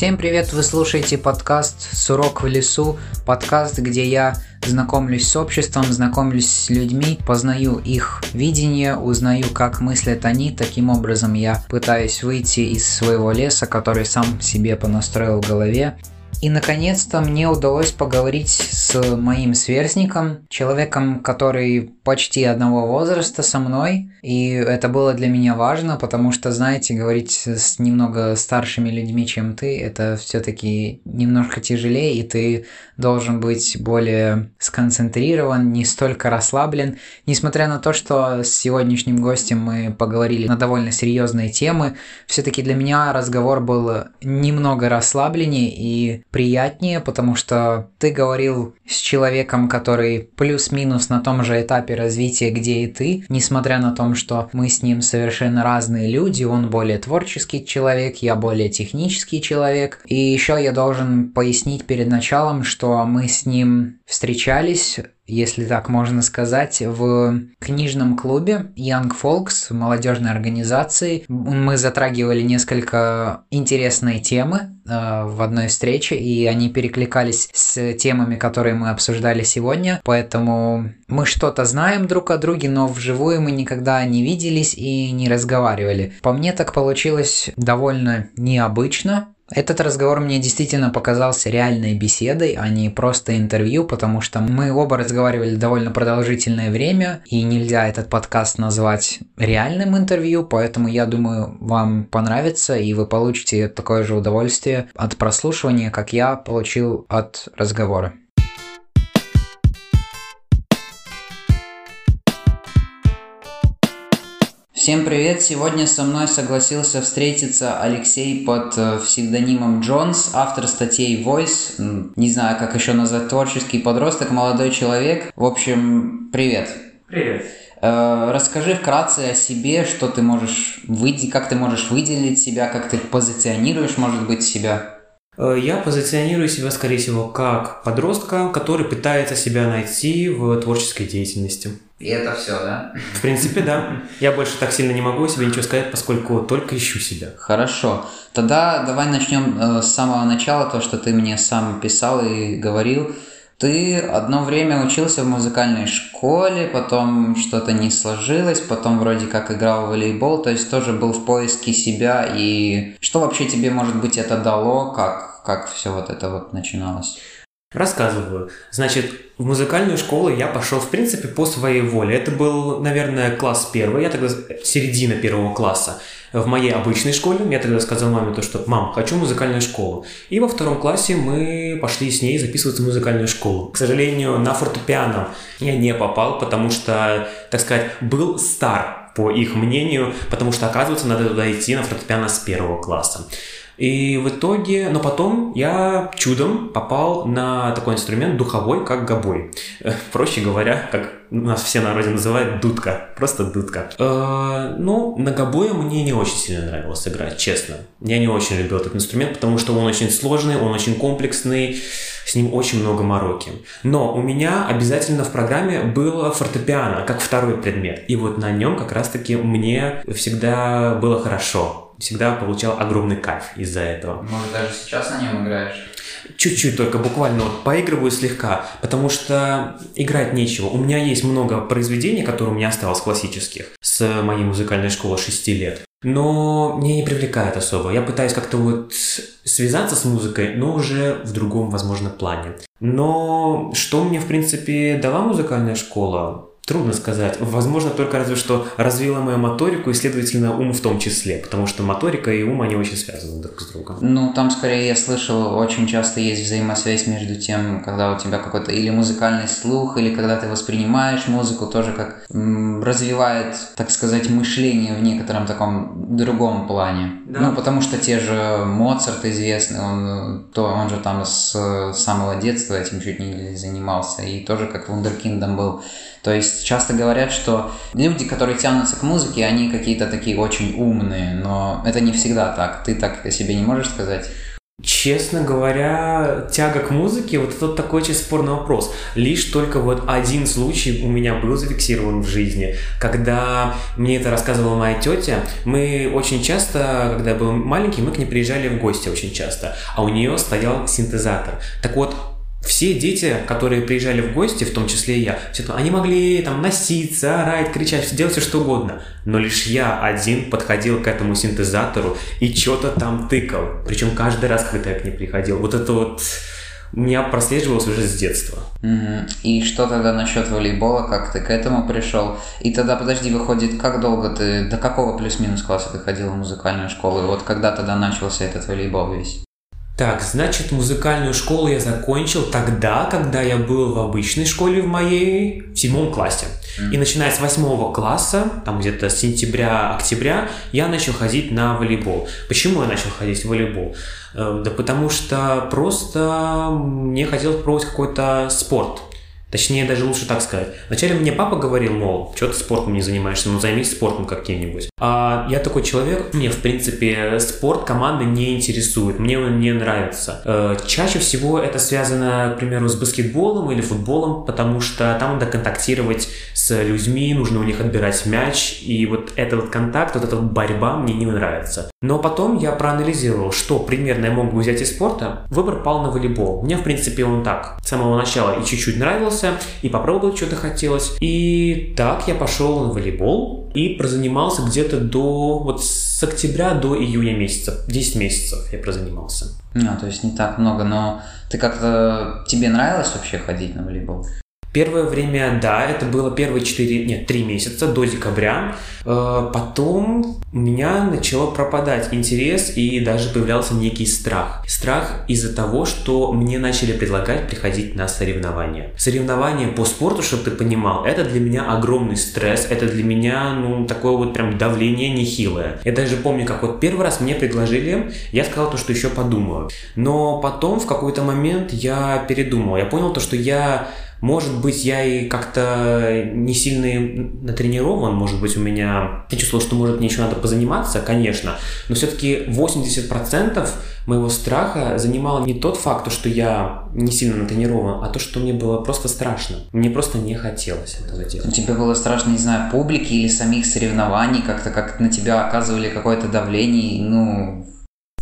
Всем привет, вы слушаете подкаст «Сурок в лесу», подкаст, где я знакомлюсь с обществом, знакомлюсь с людьми, познаю их видение, узнаю, как мыслят они, таким образом я пытаюсь выйти из своего леса, который сам себе понастроил в голове, и, наконец-то, мне удалось поговорить с моим сверстником, человеком, который почти одного возраста со мной. И это было для меня важно, потому что, знаете, говорить с немного старшими людьми, чем ты, это все-таки немножко тяжелее, и ты должен быть более сконцентрирован, не столько расслаблен. Несмотря на то, что с сегодняшним гостем мы поговорили на довольно серьезные темы, все-таки для меня разговор был немного расслабленнее и приятнее, потому что ты говорил с человеком, который плюс-минус на том же этапе развития, где и ты, несмотря на то, что мы с ним совершенно разные люди, он более творческий человек, я более технический человек. И еще я должен пояснить перед началом, что мы с ним встречались если так можно сказать, в книжном клубе Young Folks, молодежной организации. Мы затрагивали несколько интересные темы э, в одной встрече, и они перекликались с темами, которые мы обсуждали сегодня. Поэтому мы что-то знаем друг о друге, но вживую мы никогда не виделись и не разговаривали. По мне так получилось довольно необычно, этот разговор мне действительно показался реальной беседой, а не просто интервью, потому что мы оба разговаривали довольно продолжительное время, и нельзя этот подкаст назвать реальным интервью, поэтому я думаю, вам понравится, и вы получите такое же удовольствие от прослушивания, как я получил от разговора. Всем привет! Сегодня со мной согласился встретиться Алексей под э, псевдонимом Джонс, автор статей Voice, не знаю, как еще назвать, творческий подросток, молодой человек. В общем, привет! Привет! Э, расскажи вкратце о себе, что ты можешь выделить, как ты можешь выделить себя, как ты позиционируешь, может быть, себя. Э, я позиционирую себя, скорее всего, как подростка, который пытается себя найти в творческой деятельности. И это все, да? В принципе, да. Я больше так сильно не могу себе ничего сказать, поскольку только ищу себя. Хорошо. Тогда давай начнем э, с самого начала, то, что ты мне сам писал и говорил. Ты одно время учился в музыкальной школе, потом что-то не сложилось, потом вроде как играл в волейбол, то есть тоже был в поиске себя. И что вообще тебе, может быть, это дало, как, как все вот это вот начиналось? Рассказываю. Значит, в музыкальную школу я пошел, в принципе, по своей воле. Это был, наверное, класс первый, я тогда середина первого класса. В моей обычной школе я тогда сказал маме то, что «Мам, хочу музыкальную школу». И во втором классе мы пошли с ней записываться в музыкальную школу. К сожалению, на фортепиано я не попал, потому что, так сказать, был стар, по их мнению, потому что, оказывается, надо туда идти на фортепиано с первого класса. И в итоге, но потом я чудом попал на такой инструмент духовой, как гобой. Э, проще говоря, как нас все на народе называют дудка, просто дудка. Э, ну, на гобое мне не очень сильно нравилось играть, честно. Я не очень любил этот инструмент, потому что он очень сложный, он очень комплексный, с ним очень много мороки. Но у меня обязательно в программе было фортепиано, как второй предмет. И вот на нем как раз-таки мне всегда было хорошо всегда получал огромный кайф из-за этого. Может, даже сейчас на нем играешь? Чуть-чуть только, буквально вот поигрываю слегка, потому что играть нечего. У меня есть много произведений, которые у меня осталось классических с моей музыкальной школы 6 лет. Но мне не привлекает особо. Я пытаюсь как-то вот связаться с музыкой, но уже в другом, возможно, плане. Но что мне, в принципе, дала музыкальная школа? Трудно сказать. Возможно, только разве что развила мою моторику и, следовательно, ум в том числе, потому что моторика и ум, они очень связаны друг с другом. Ну, там, скорее, я слышал, очень часто есть взаимосвязь между тем, когда у тебя какой-то или музыкальный слух, или когда ты воспринимаешь музыку, тоже как м, развивает, так сказать, мышление в некотором таком другом плане. Да. Ну, потому что те же Моцарт известный, он, то, он же там с самого детства этим чуть не занимался, и тоже как вундеркиндом был то есть часто говорят, что люди, которые тянутся к музыке, они какие-то такие очень умные, но это не всегда так. Ты так о себе не можешь сказать? Честно говоря, тяга к музыке, вот это такой очень спорный вопрос. Лишь только вот один случай у меня был зафиксирован в жизни, когда мне это рассказывала моя тетя. Мы очень часто, когда я был маленький, мы к ней приезжали в гости очень часто, а у нее стоял синтезатор. Так вот, все дети, которые приезжали в гости, в том числе и я, все они могли там носиться, орать, кричать, делать все что угодно. Но лишь я один подходил к этому синтезатору и что-то там тыкал. Причем каждый раз, когда я к ней приходил. Вот это вот меня прослеживалось уже с детства. И что тогда насчет волейбола, как ты к этому пришел? И тогда, подожди, выходит, как долго ты, до какого плюс-минус класса ты ходил в музыкальную школу? И вот когда тогда начался этот волейбол весь? Так, значит, музыкальную школу я закончил тогда, когда я был в обычной школе в моей, в седьмом классе. Mm. И начиная с восьмого класса, там где-то с сентября-октября, я начал ходить на волейбол. Почему я начал ходить в волейбол? Э, да потому что просто мне хотелось пробовать какой-то спорт. Точнее, даже лучше так сказать. Вначале мне папа говорил, мол, что ты спортом не занимаешься, ну займись спортом каким-нибудь. А я такой человек, мне, в принципе, спорт команды не интересует, мне он не нравится. Э, чаще всего это связано, к примеру, с баскетболом или футболом, потому что там надо контактировать с людьми, нужно у них отбирать мяч, и вот этот вот контакт, вот эта вот борьба мне не нравится. Но потом я проанализировал, что примерно я мог бы взять из спорта. Выбор пал на волейбол. Мне, в принципе, он так с самого начала и чуть-чуть нравился, понравился, и попробовать что-то хотелось. И так я пошел на волейбол и прозанимался где-то до, вот с октября до июня месяца, 10 месяцев я прозанимался. Ну, то есть не так много, но ты как-то, тебе нравилось вообще ходить на волейбол? Первое время, да, это было первые 4, нет, 3 месяца до декабря. Э, потом у меня начало пропадать интерес и даже появлялся некий страх. Страх из-за того, что мне начали предлагать приходить на соревнования. Соревнования по спорту, чтобы ты понимал, это для меня огромный стресс, это для меня, ну, такое вот прям давление нехилое. Я даже помню, как вот первый раз мне предложили, я сказал то, что еще подумаю. Но потом в какой-то момент я передумал. Я понял то, что я может быть, я и как-то не сильно натренирован, может быть, у меня... Я чувствовал, что, может, мне еще надо позаниматься, конечно, но все-таки 80% моего страха занимало не тот факт, что я не сильно натренирован, а то, что мне было просто страшно. Мне просто не хотелось этого делать. Тебе было страшно, не знаю, публики или самих соревнований, как-то как на тебя оказывали какое-то давление, ну,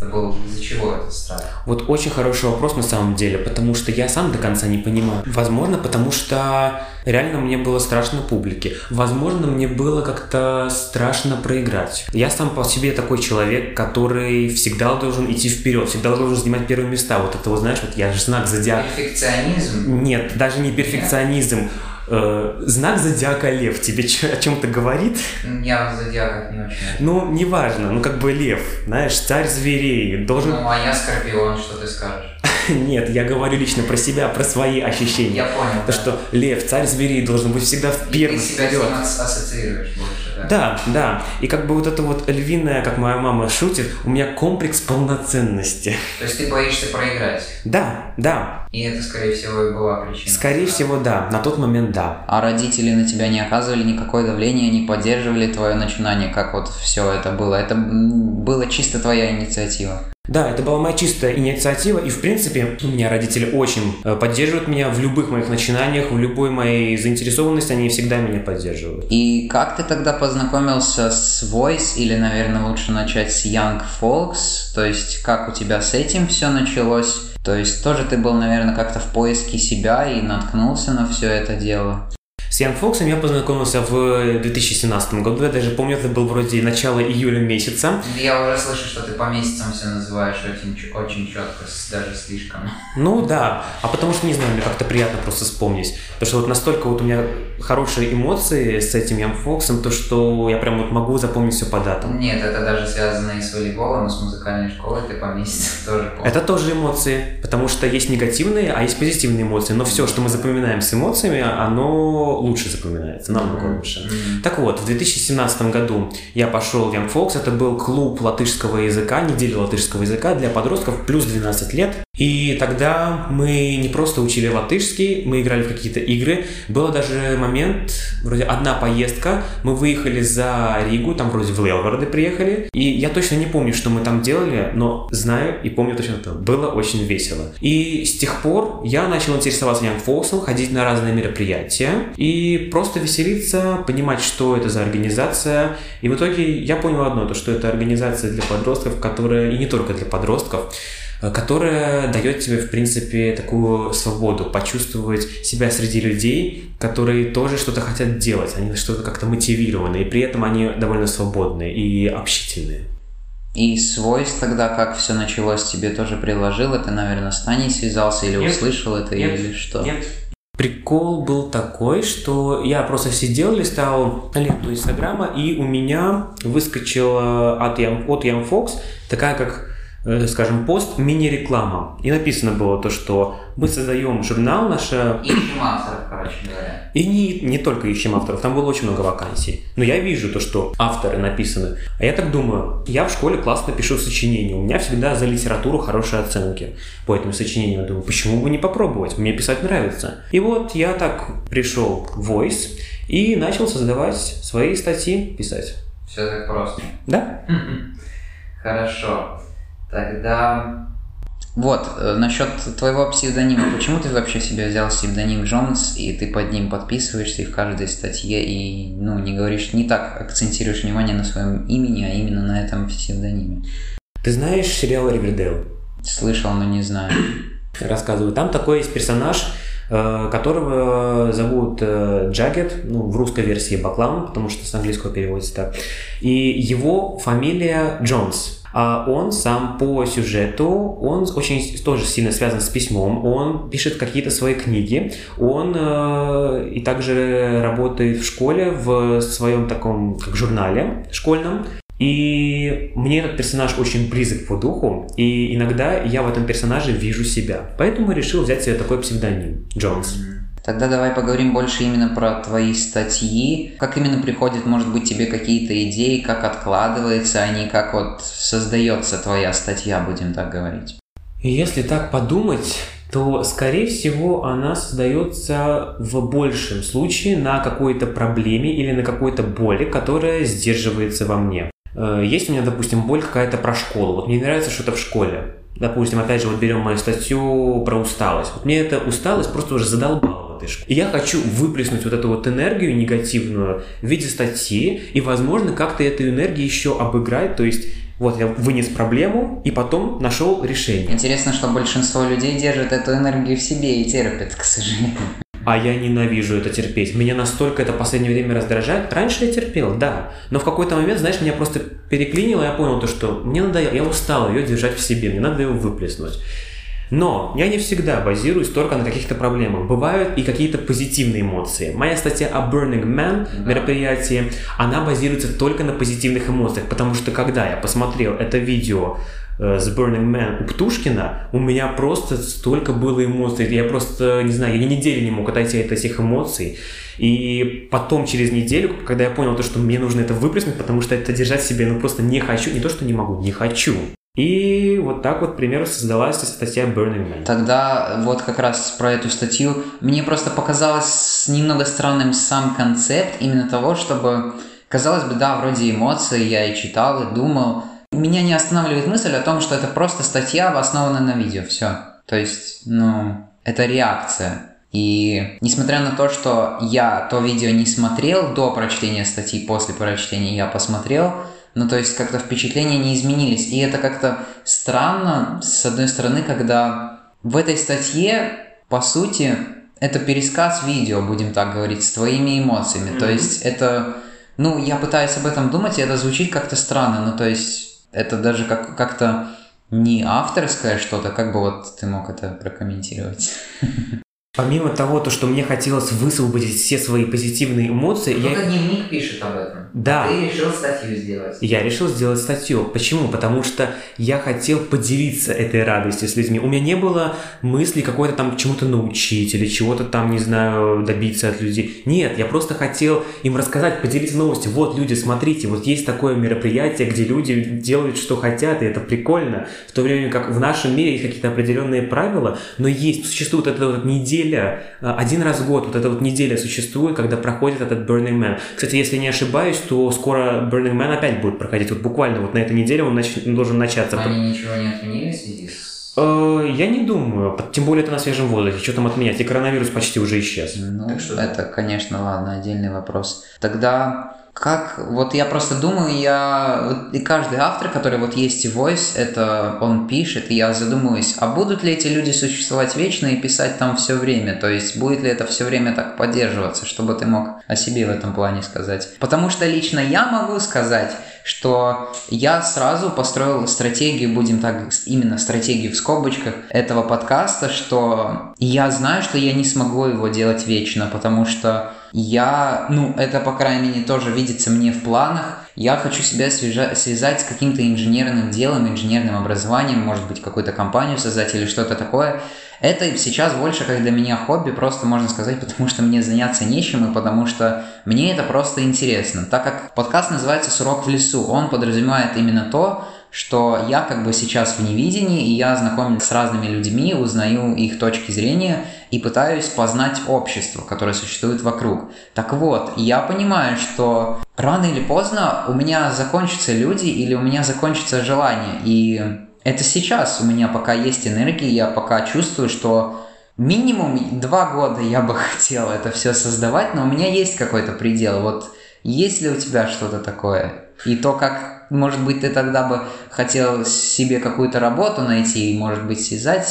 был из-за чего это страх? Вот очень хороший вопрос на самом деле, потому что я сам до конца не понимаю. Возможно, потому что реально мне было страшно публике. Возможно, мне было как-то страшно проиграть. Я сам по себе такой человек, который всегда должен идти вперед, всегда должен занимать первые места. Вот это вот, знаешь, вот я же знак зодиака. Перфекционизм? Нет, даже не перфекционизм. Нет? Э, знак зодиака лев тебе о чем-то говорит? Я в зодиаках не очень. Ну, неважно, ну как бы лев, знаешь, царь зверей, должен... Ну, а я скорпион, что ты скажешь? Нет, я говорю лично про себя, про свои ощущения. Я понял. То, да. что лев, царь зверей, должен быть всегда в первом. Ты себя ассоциируешь больше, да? Да, да. И как бы вот это вот львиное, как моя мама шутит, у меня комплекс полноценности. То есть ты боишься проиграть? Да, да. И это, скорее всего, и была причина. Скорее да? всего, да. На тот момент, да. А родители на тебя не оказывали никакое давление, не поддерживали твое начинание, как вот все это было? Это было чисто твоя инициатива? Да, это была моя чистая инициатива, и в принципе у меня родители очень э, поддерживают меня в любых моих начинаниях, в любой моей заинтересованности, они всегда меня поддерживают. И как ты тогда познакомился с Voice, или, наверное, лучше начать с Young Folks, то есть как у тебя с этим все началось? То есть тоже ты был, наверное, как-то в поиске себя и наткнулся на все это дело. С Ян Фоксом я познакомился в 2017 году. Я даже помню, это был вроде начало июля месяца. Я уже слышу, что ты по месяцам все называешь очень, очень четко, даже слишком. Ну да, а потому что, не знаю, мне как-то приятно просто вспомнить. Потому что вот настолько вот у меня хорошие эмоции с этим Ян Фоксом, то что я прям вот могу запомнить все по датам. Нет, это даже связано и с волейболом, и с музыкальной школой, ты по месяцам тоже помнишь. Это тоже эмоции, потому что есть негативные, а есть позитивные эмоции. Но все, что мы запоминаем с эмоциями, оно лучше запоминается, намного mm-hmm. лучше. Mm-hmm. Так вот, в 2017 году я пошел в Young Folks, это был клуб латышского языка, неделя латышского языка для подростков плюс 12 лет. И тогда мы не просто учили латышский, мы играли в какие-то игры. Был даже момент, вроде одна поездка, мы выехали за Ригу, там вроде в Лелгороде приехали. И я точно не помню, что мы там делали, но знаю и помню точно это. Было очень весело. И с тех пор я начал интересоваться Young Folksом, ходить на разные мероприятия и просто веселиться, понимать, что это за организация. И в итоге я понял одно, то что это организация для подростков, которая, и не только для подростков, которая дает тебе, в принципе, такую свободу, почувствовать себя среди людей, которые тоже что-то хотят делать, они что-то как-то мотивированы, и при этом они довольно свободные и общительные. И свойств тогда, как все началось, тебе тоже приложил? Это, наверное, с Таней связался или нет, услышал это, нет, или что? Нет. Прикол был такой, что я просто сидел, листал ленту Инстаграма, и у меня выскочила от Young, от Young Fox такая как Э, скажем, пост мини-реклама. И написано было то, что мы создаем журнал наше... Ищем авторов, короче говоря. И не, не только ищем авторов, там было очень много вакансий. Но я вижу то, что авторы написаны. А я так думаю, я в школе классно пишу сочинения, у меня всегда за литературу хорошие оценки по этим сочинениям. Я думаю, почему бы не попробовать, мне писать нравится. И вот я так пришел в Voice и начал создавать свои статьи, писать. Все так просто. Да. Хорошо. Тогда вот, э, насчет твоего псевдонима. Почему ты вообще себе взял псевдоним Джонс, и ты под ним подписываешься и в каждой статье, и, ну, не говоришь, не так акцентируешь внимание на своем имени, а именно на этом псевдониме? Ты знаешь сериал «Ривердейл»? Слышал, но не знаю. Рассказываю. Там такой есть персонаж, э, которого зовут э, Джагет, ну, в русской версии Баклан, потому что с английского переводится так. И его фамилия Джонс. А он сам по сюжету, он очень тоже сильно связан с письмом, он пишет какие-то свои книги, он э, и также работает в школе в своем таком как журнале школьном. И мне этот персонаж очень близок по духу, и иногда я в этом персонаже вижу себя. Поэтому решил взять себе такой псевдоним Джонс. Тогда давай поговорим больше именно про твои статьи. Как именно приходят, может быть, тебе какие-то идеи, как откладываются они, как вот создается твоя статья, будем так говорить. Если так подумать, то, скорее всего, она создается в большем случае на какой-то проблеме или на какой-то боли, которая сдерживается во мне. Э, есть у меня, допустим, боль какая-то про школу. Вот мне не нравится что-то в школе. Допустим, опять же, вот берем мою статью про усталость. Вот мне эта усталость просто уже задолбала латышку. И я хочу выплеснуть вот эту вот энергию негативную в виде статьи, и, возможно, как-то эту энергию еще обыграть, то есть вот я вынес проблему и потом нашел решение. Интересно, что большинство людей держит эту энергию в себе и терпит, к сожалению. А я ненавижу это терпеть. Меня настолько это в последнее время раздражает. Раньше я терпел, да. Но в какой-то момент, знаешь, меня просто переклинило, я понял то, что мне надо, я устал ее держать в себе, мне надо ее выплеснуть. Но я не всегда базируюсь только на каких-то проблемах. Бывают и какие-то позитивные эмоции. Моя статья о Burning Man да. мероприятии, она базируется только на позитивных эмоциях, потому что когда я посмотрел это видео э, с Burning Man у Птушкина, у меня просто столько было эмоций. Я просто, не знаю, я ни недели не мог отойти от этих эмоций. И потом, через неделю, когда я понял то, что мне нужно это выплеснуть, потому что это держать в себе, ну просто не хочу, не то, что не могу, не хочу. И вот так вот, к примеру, создалась статья Burning Man. Тогда вот как раз про эту статью. Мне просто показалось немного странным сам концепт именно того, чтобы... Казалось бы, да, вроде эмоции, я и читал, и думал. Меня не останавливает мысль о том, что это просто статья, основанная на видео, все. То есть, ну, это реакция. И несмотря на то, что я то видео не смотрел до прочтения статьи, после прочтения я посмотрел, ну, то есть как-то впечатления не изменились. И это как-то странно, с одной стороны, когда в этой статье, по сути, это пересказ видео, будем так говорить, с твоими эмоциями. Mm-hmm. То есть это, ну, я пытаюсь об этом думать, и это звучит как-то странно. Ну, то есть это даже как- как-то не авторское что-то, как бы вот ты мог это прокомментировать? Помимо того, то, что мне хотелось высвободить все свои позитивные эмоции, Кто-то я... дневник пишет об этом. Да. А ты решил статью сделать. Я решил сделать статью. Почему? Потому что я хотел поделиться этой радостью с людьми. У меня не было мысли какой-то там чему-то научить или чего-то там, не знаю, добиться от людей. Нет, я просто хотел им рассказать, поделиться новостью. Вот, люди, смотрите, вот есть такое мероприятие, где люди делают, что хотят, и это прикольно. В то время как в нашем мире есть какие-то определенные правила, но есть, существует эта вот неделя, э, один раз в год вот эта вот неделя существует, когда проходит этот Burning Man. Кстати, если не ошибаюсь, то скоро Burning Man опять будет проходить. Вот буквально вот на этой неделе он, нач... он должен начаться. Они ничего не отменили в связи с... Э, я не думаю, тем более это на свежем воздухе, что там отменять, и коронавирус почти уже исчез. Ну, так что... это, конечно, ладно, отдельный вопрос. Тогда как, вот я просто думаю, я, и каждый автор, который вот есть и Voice, это он пишет, и я задумываюсь, а будут ли эти люди существовать вечно и писать там все время, то есть будет ли это все время так поддерживаться, чтобы ты мог о себе в этом плане сказать. Потому что лично я могу сказать, что я сразу построил стратегию, будем так, именно стратегию в скобочках этого подкаста, что я знаю, что я не смогу его делать вечно, потому что я, ну, это, по крайней мере, тоже видится мне в планах. Я хочу себя свяжа- связать с каким-то инженерным делом, инженерным образованием, может быть, какую-то компанию создать или что-то такое. Это сейчас больше как для меня хобби, просто можно сказать, потому что мне заняться нечем и потому что мне это просто интересно. Так как подкаст называется «Сурок в лесу», он подразумевает именно то, что я как бы сейчас в невидении, и я знакомлюсь с разными людьми, узнаю их точки зрения и пытаюсь познать общество, которое существует вокруг. Так вот, я понимаю, что рано или поздно у меня закончатся люди или у меня закончится желание, и это сейчас у меня пока есть энергия, я пока чувствую, что минимум два года я бы хотел это все создавать, но у меня есть какой-то предел. Вот есть ли у тебя что-то такое? И то, как, может быть, ты тогда бы хотел себе какую-то работу найти и, может быть, связать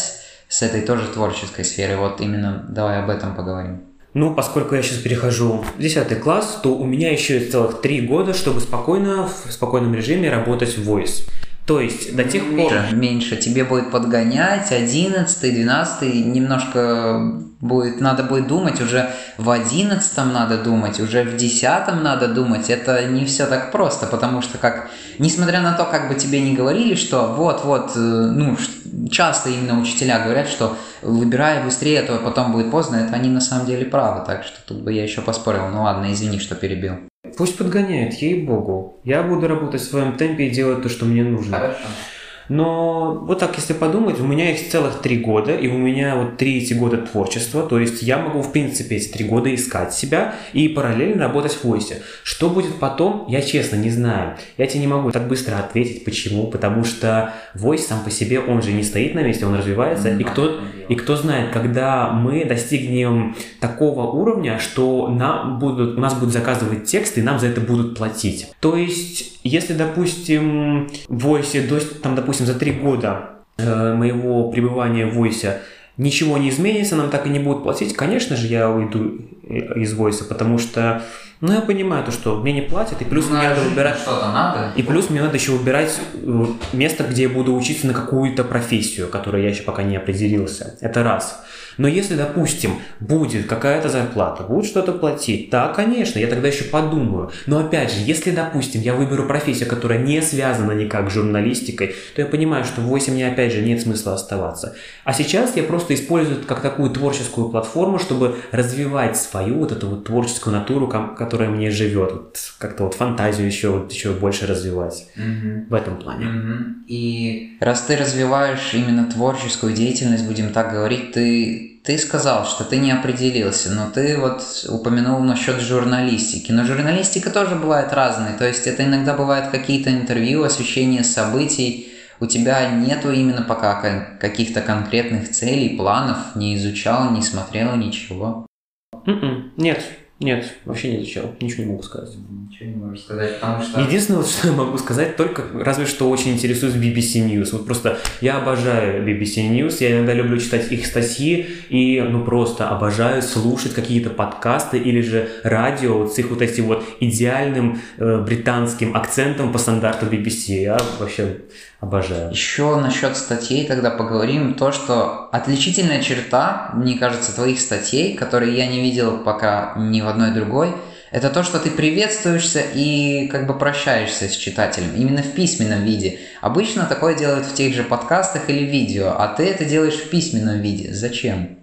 с этой тоже творческой сферой. Вот именно давай об этом поговорим. Ну, поскольку я сейчас перехожу в 10 класс, то у меня еще целых три года, чтобы спокойно, в спокойном режиме работать в Voice. То есть до тех меньше, пор... Меньше. Тебе будет подгонять 11, 12, немножко будет, надо будет думать, уже в 11 надо думать, уже в 10 надо думать. Это не все так просто, потому что как, несмотря на то, как бы тебе не говорили, что вот-вот, э, ну, часто именно учителя говорят, что выбирай быстрее, а то потом будет поздно, это они на самом деле правы, так что тут бы я еще поспорил. Ну ладно, извини, что перебил. Пусть подгоняет, ей-богу. Я буду работать в своем темпе и делать то, что мне нужно. Хорошо. Но вот так, если подумать, у меня есть целых три года, и у меня вот три эти года творчества, то есть я могу, в принципе, эти три года искать себя и параллельно работать в войсе. Что будет потом, я честно не знаю. Я тебе не могу так быстро ответить, почему, потому что войс сам по себе, он же не стоит на месте, он развивается, и кто, и кто знает, когда мы достигнем такого уровня, что нам будут, у нас будут заказывать тексты, и нам за это будут платить. То есть если, допустим, в Войсе, там, допустим, за три года э, моего пребывания в Войсе ничего не изменится, нам так и не будут платить, конечно же, я уйду э, из Войса, потому что, ну, я понимаю то, что мне не платят, и плюс ну, мне надо выбирать... Что-то надо. И плюс мне надо еще выбирать э, место, где я буду учиться на какую-то профессию, которую я еще пока не определился. Это раз. Но если, допустим, будет какая-то зарплата, будет что-то платить, да, конечно, я тогда еще подумаю. Но опять же, если, допустим, я выберу профессию, которая не связана никак с журналистикой, то я понимаю, что в 8 мне опять же нет смысла оставаться. А сейчас я просто использую это как такую творческую платформу, чтобы развивать свою вот эту вот творческую натуру, которая мне живет, вот, как-то вот фантазию еще, вот, еще больше развивать угу. в этом плане. Угу. И раз ты развиваешь именно творческую деятельность, будем так говорить, ты ты сказал, что ты не определился, но ты вот упомянул насчет журналистики. Но журналистика тоже бывает разной. То есть это иногда бывают какие-то интервью, освещение событий. У тебя нету именно пока каких-то конкретных целей, планов, не изучал, не смотрел ничего. Mm-mm, м-м, нет, Нет, вообще не изучал, ничего не могу сказать. Ничего не могу сказать, потому что... Единственное, вот, что я могу сказать, только разве что очень интересуюсь BBC News. Вот просто я обожаю BBC News, я иногда люблю читать их статьи и ну просто обожаю слушать какие-то подкасты или же радио вот с их вот этим вот идеальным э, британским акцентом по стандарту BBC. Я вообще обожаю. Еще насчет статей тогда поговорим. То, что отличительная черта, мне кажется, твоих статей, которые я не видел пока ни в одной другой, это то, что ты приветствуешься и как бы прощаешься с читателем, именно в письменном виде. Обычно такое делают в тех же подкастах или видео, а ты это делаешь в письменном виде. Зачем?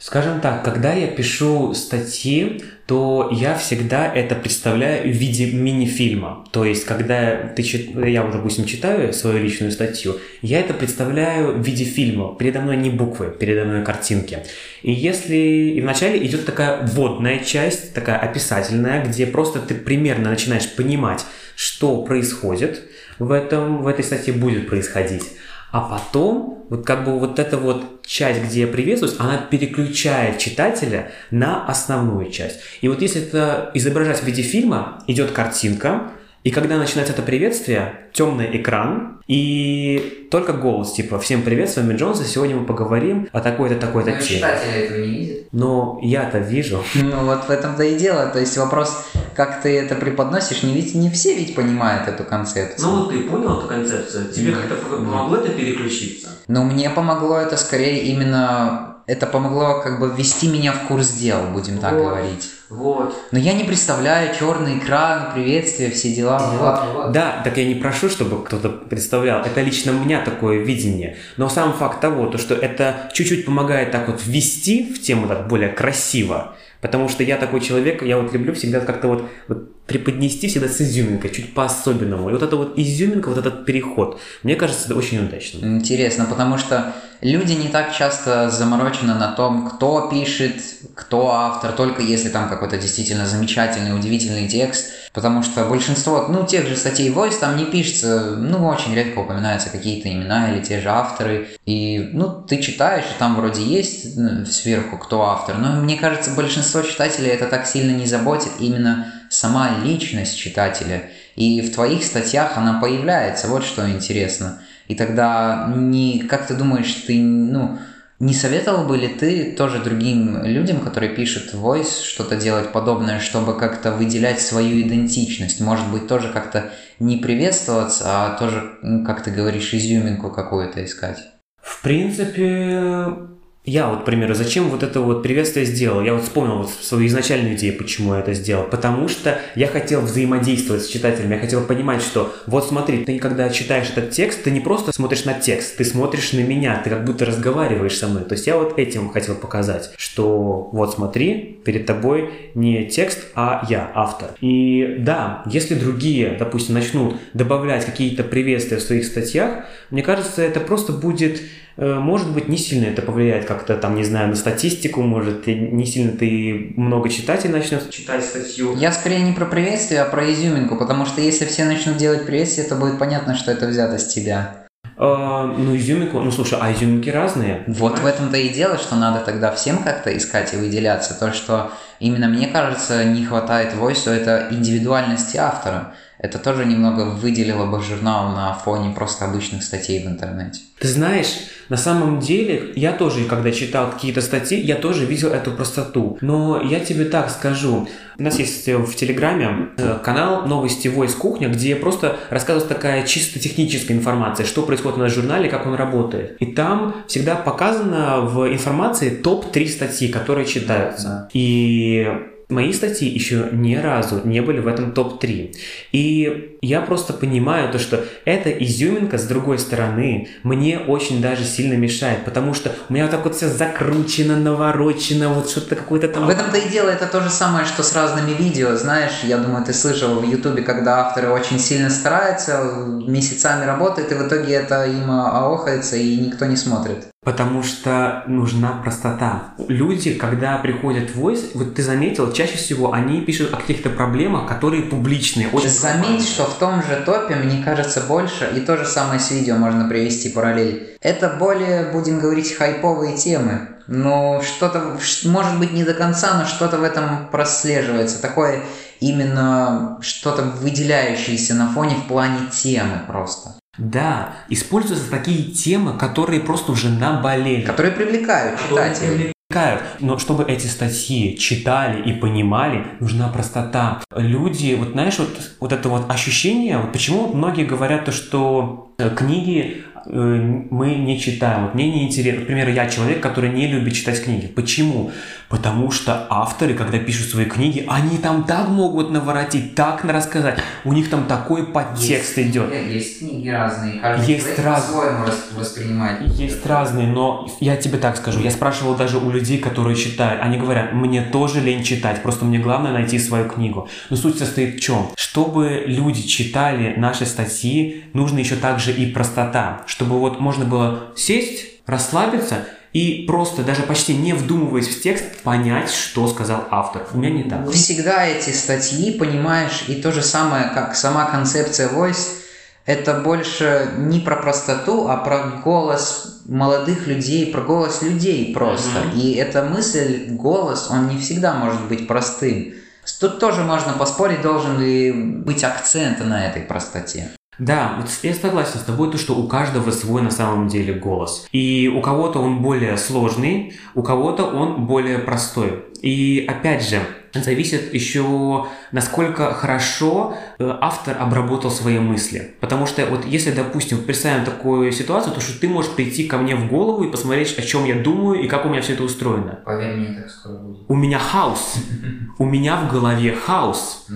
Скажем так, когда я пишу статьи, то я всегда это представляю в виде мини-фильма. То есть, когда ты, я, допустим, читаю свою личную статью, я это представляю в виде фильма. Передо мной не буквы, передо мной картинки. И если и вначале идет такая вводная часть, такая описательная, где просто ты примерно начинаешь понимать, что происходит в, этом, в этой статье будет происходить. А потом, вот как бы вот эта вот часть, где я приветствуюсь, она переключает читателя на основную часть. И вот если это изображать в виде фильма, идет картинка, и когда начинается это приветствие, темный экран и только голос, типа «Всем привет, с вами Джонс, и сегодня мы поговорим о такой-то, такой-то теме». читатели этого не видят. Но я-то вижу. Ну вот в этом-то и дело. То есть вопрос, как ты это преподносишь, не, ведь, не все ведь понимают эту концепцию. Ну вот ты понял эту концепцию? Тебе как-то помогло это переключиться? Ну мне помогло это скорее именно... Это помогло как бы ввести меня в курс дел, будем так вот. говорить. Вот. Но я не представляю черный экран, приветствие, все дела. Вот, вот. Да, так я не прошу, чтобы кто-то представлял. Это лично у меня такое видение. Но сам факт того, то, что это чуть-чуть помогает так вот ввести в тему так более красиво, Потому что я такой человек, я вот люблю всегда как-то вот, вот преподнести всегда с изюминкой, чуть по-особенному. И вот эта вот изюминка, вот этот переход, мне кажется, это очень удачно. Интересно, потому что люди не так часто заморочены на том, кто пишет, кто автор, только если там какой-то действительно замечательный, удивительный текст. Потому что большинство, ну, тех же статей Voice там не пишется, ну, очень редко упоминаются какие-то имена или те же авторы. И, ну, ты читаешь, и там вроде есть ну, сверху, кто автор. Но мне кажется, большинство читателей это так сильно не заботит именно сама личность читателя. И в твоих статьях она появляется, вот что интересно. И тогда не, как ты думаешь, ты, ну, не советовал бы ли ты тоже другим людям, которые пишут voice, что-то делать подобное, чтобы как-то выделять свою идентичность? Может быть, тоже как-то не приветствоваться, а тоже, как ты говоришь, изюминку какую-то искать? В принципе, я вот, к примеру, зачем вот это вот приветствие сделал? Я вот вспомнил вот свою изначальную идею, почему я это сделал. Потому что я хотел взаимодействовать с читателем, я хотел понимать, что вот смотри, ты когда читаешь этот текст, ты не просто смотришь на текст, ты смотришь на меня, ты как будто разговариваешь со мной. То есть я вот этим хотел показать, что вот смотри, перед тобой не текст, а я, автор. И да, если другие, допустим, начнут добавлять какие-то приветствия в своих статьях, мне кажется, это просто будет может быть, не сильно это повлияет как-то, там, не знаю, на статистику, может, не сильно ты много читателей начнешь читать статью. Я скорее не про приветствие, а про изюминку, потому что если все начнут делать приветствие, то будет понятно, что это взято с тебя. А, ну, изюминку, ну слушай, а изюминки разные. Вот понимаешь? в этом-то и дело, что надо тогда всем как-то искать и выделяться. То, что именно мне кажется, не хватает войсу, это индивидуальности автора это тоже немного выделило бы журнал на фоне просто обычных статей в интернете. Ты знаешь, на самом деле, я тоже, когда читал какие-то статьи, я тоже видел эту простоту. Но я тебе так скажу, у нас есть в Телеграме э, канал «Новости Voice Кухня», где просто рассказывается такая чисто техническая информация, что происходит на журнале, как он работает. И там всегда показано в информации топ-3 статьи, которые читаются. И Мои статьи еще ни разу не были в этом топ-3. И я просто понимаю то, что эта изюминка с другой стороны мне очень даже сильно мешает, потому что у меня вот так вот все закручено, наворочено, вот что-то какое-то там... В этом-то и дело, это то же самое, что с разными видео, знаешь, я думаю, ты слышал в Ютубе, когда авторы очень сильно стараются, месяцами работают, и в итоге это им аохается, и никто не смотрит. Потому что нужна простота. Люди, когда приходят в Voice, вот ты заметил, чаще всего они пишут о каких-то проблемах, которые публичные. Очень Заметь, что в том же топе, мне кажется, больше, и то же самое с видео можно привести параллель. Это более, будем говорить, хайповые темы. но что-то, может быть, не до конца, но что-то в этом прослеживается. Такое именно что-то выделяющееся на фоне в плане темы просто. Да, используются такие темы, которые просто уже наболели. Которые привлекают читателей. Но чтобы эти статьи читали и понимали, нужна простота. Люди, вот знаешь, вот, вот это вот ощущение, вот почему многие говорят то, что э, книги мы не читаем. Вот мне не интересно. Например, я человек, который не любит читать книги. Почему? Потому что авторы, когда пишут свои книги, они там так могут наворотить, так рассказать. У них там такой подтекст есть, идет. Есть книги разные. Каждый есть раз... по-своему воспринимает. Есть разные, но я тебе так скажу. Я спрашивал даже у людей, которые читают. Они говорят, мне тоже лень читать, просто мне главное найти свою книгу. Но суть состоит в чем? Чтобы люди читали наши статьи, нужно еще также и простота чтобы вот можно было сесть, расслабиться и просто, даже почти не вдумываясь в текст, понять, что сказал автор. У меня не так. Всегда эти статьи, понимаешь, и то же самое, как сама концепция Voice, это больше не про простоту, а про голос молодых людей, про голос людей просто. Mm-hmm. И эта мысль, голос, он не всегда может быть простым. Тут тоже можно поспорить, должен ли быть акцент на этой простоте. Да, вот я согласен с тобой, то, что у каждого свой на самом деле голос. И у кого-то он более сложный, у кого-то он более простой. И опять же, зависит еще, насколько хорошо э, автор обработал свои мысли. Потому что вот если, допустим, представим такую ситуацию, то что ты можешь прийти ко мне в голову и посмотреть, о чем я думаю и как у меня все это устроено. Поверь мне, так скоро будет. У меня хаос. У меня в голове хаос.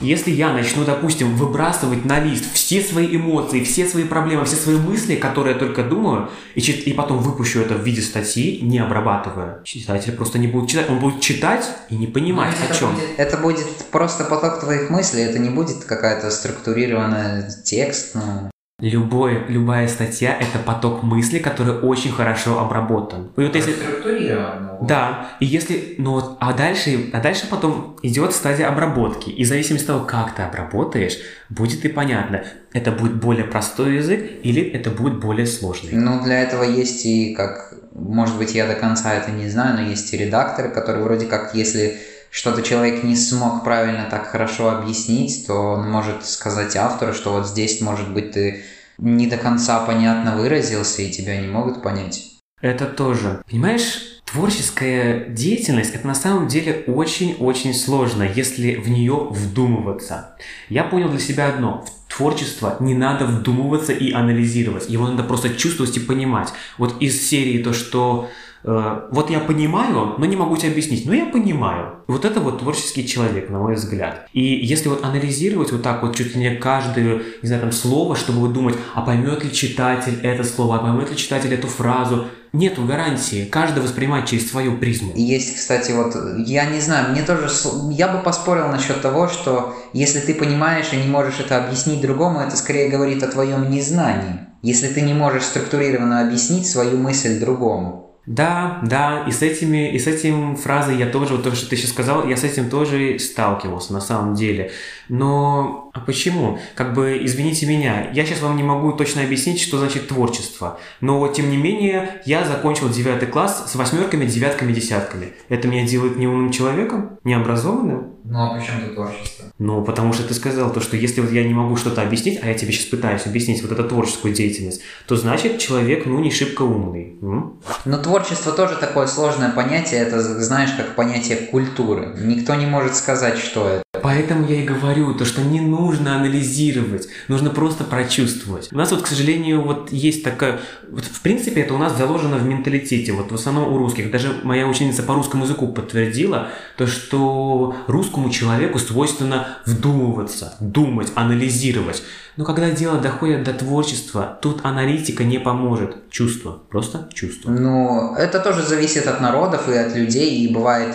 Если я начну, допустим, выбрасывать на лист все свои эмоции, все свои проблемы, все свои мысли, которые я только думаю, и, и потом выпущу это в виде статьи, не обрабатывая, читатель просто не будет читать. Он будет читать и не понимать это о чем. Будет, это будет просто поток твоих мыслей, это не будет какая-то структурированная текст. Ну. Любой, любая статья – это поток мыслей, который очень хорошо обработан. И вот если... Структурирован. Да, и если, ну вот, а дальше, а дальше потом идет стадия обработки. И в зависимости от того, как ты обработаешь, будет и понятно, это будет более простой язык или это будет более сложный. Ну, для этого есть и как, может быть, я до конца это не знаю, но есть и редакторы, которые вроде как, если что-то человек не смог правильно так хорошо объяснить, то он может сказать автору, что вот здесь, может быть, ты не до конца понятно выразился, и тебя не могут понять. Это тоже. Понимаешь, творческая деятельность это на самом деле очень-очень сложно, если в нее вдумываться. Я понял для себя одно. В творчество не надо вдумываться и анализировать. Его надо просто чувствовать и понимать. Вот из серии то, что Э, вот я понимаю, но не могу тебе объяснить, но я понимаю. Вот это вот творческий человек, на мой взгляд. И если вот анализировать вот так вот чуть ли не каждое, не знаю, там слово, чтобы вот думать, а поймет ли читатель это слово, а поймет ли читатель эту фразу, Нету гарантии. Каждый воспринимает через свою призму. Есть, кстати, вот, я не знаю, мне тоже, я бы поспорил насчет того, что если ты понимаешь и не можешь это объяснить другому, это скорее говорит о твоем незнании. Если ты не можешь структурированно объяснить свою мысль другому. Да, да, и с этими, и с этим фразой я тоже, вот то, что ты сейчас сказал, я с этим тоже сталкивался на самом деле. Но а почему? Как бы, извините меня, я сейчас вам не могу точно объяснить, что значит творчество. Но, тем не менее, я закончил девятый класс с восьмерками, девятками, десятками. Это меня делает неумным человеком? Необразованным? Ну, а почему тут творчество? Ну, потому что ты сказал то, что если вот я не могу что-то объяснить, а я тебе сейчас пытаюсь объяснить вот эту творческую деятельность, то значит человек, ну, не шибко умный. М? Но творчество тоже такое сложное понятие, это, знаешь, как понятие культуры. Никто не может сказать, что это. Поэтому я и говорю, то, что не нужно анализировать, нужно просто прочувствовать. У нас вот, к сожалению, вот есть такая... Вот, в принципе, это у нас заложено в менталитете, вот в основном у русских. Даже моя ученица по русскому языку подтвердила то, что русскому человеку свойственно вдумываться, думать, анализировать. Но когда дело доходит до творчества, тут аналитика не поможет. Чувство, просто чувство. Ну, это тоже зависит от народов и от людей, и бывает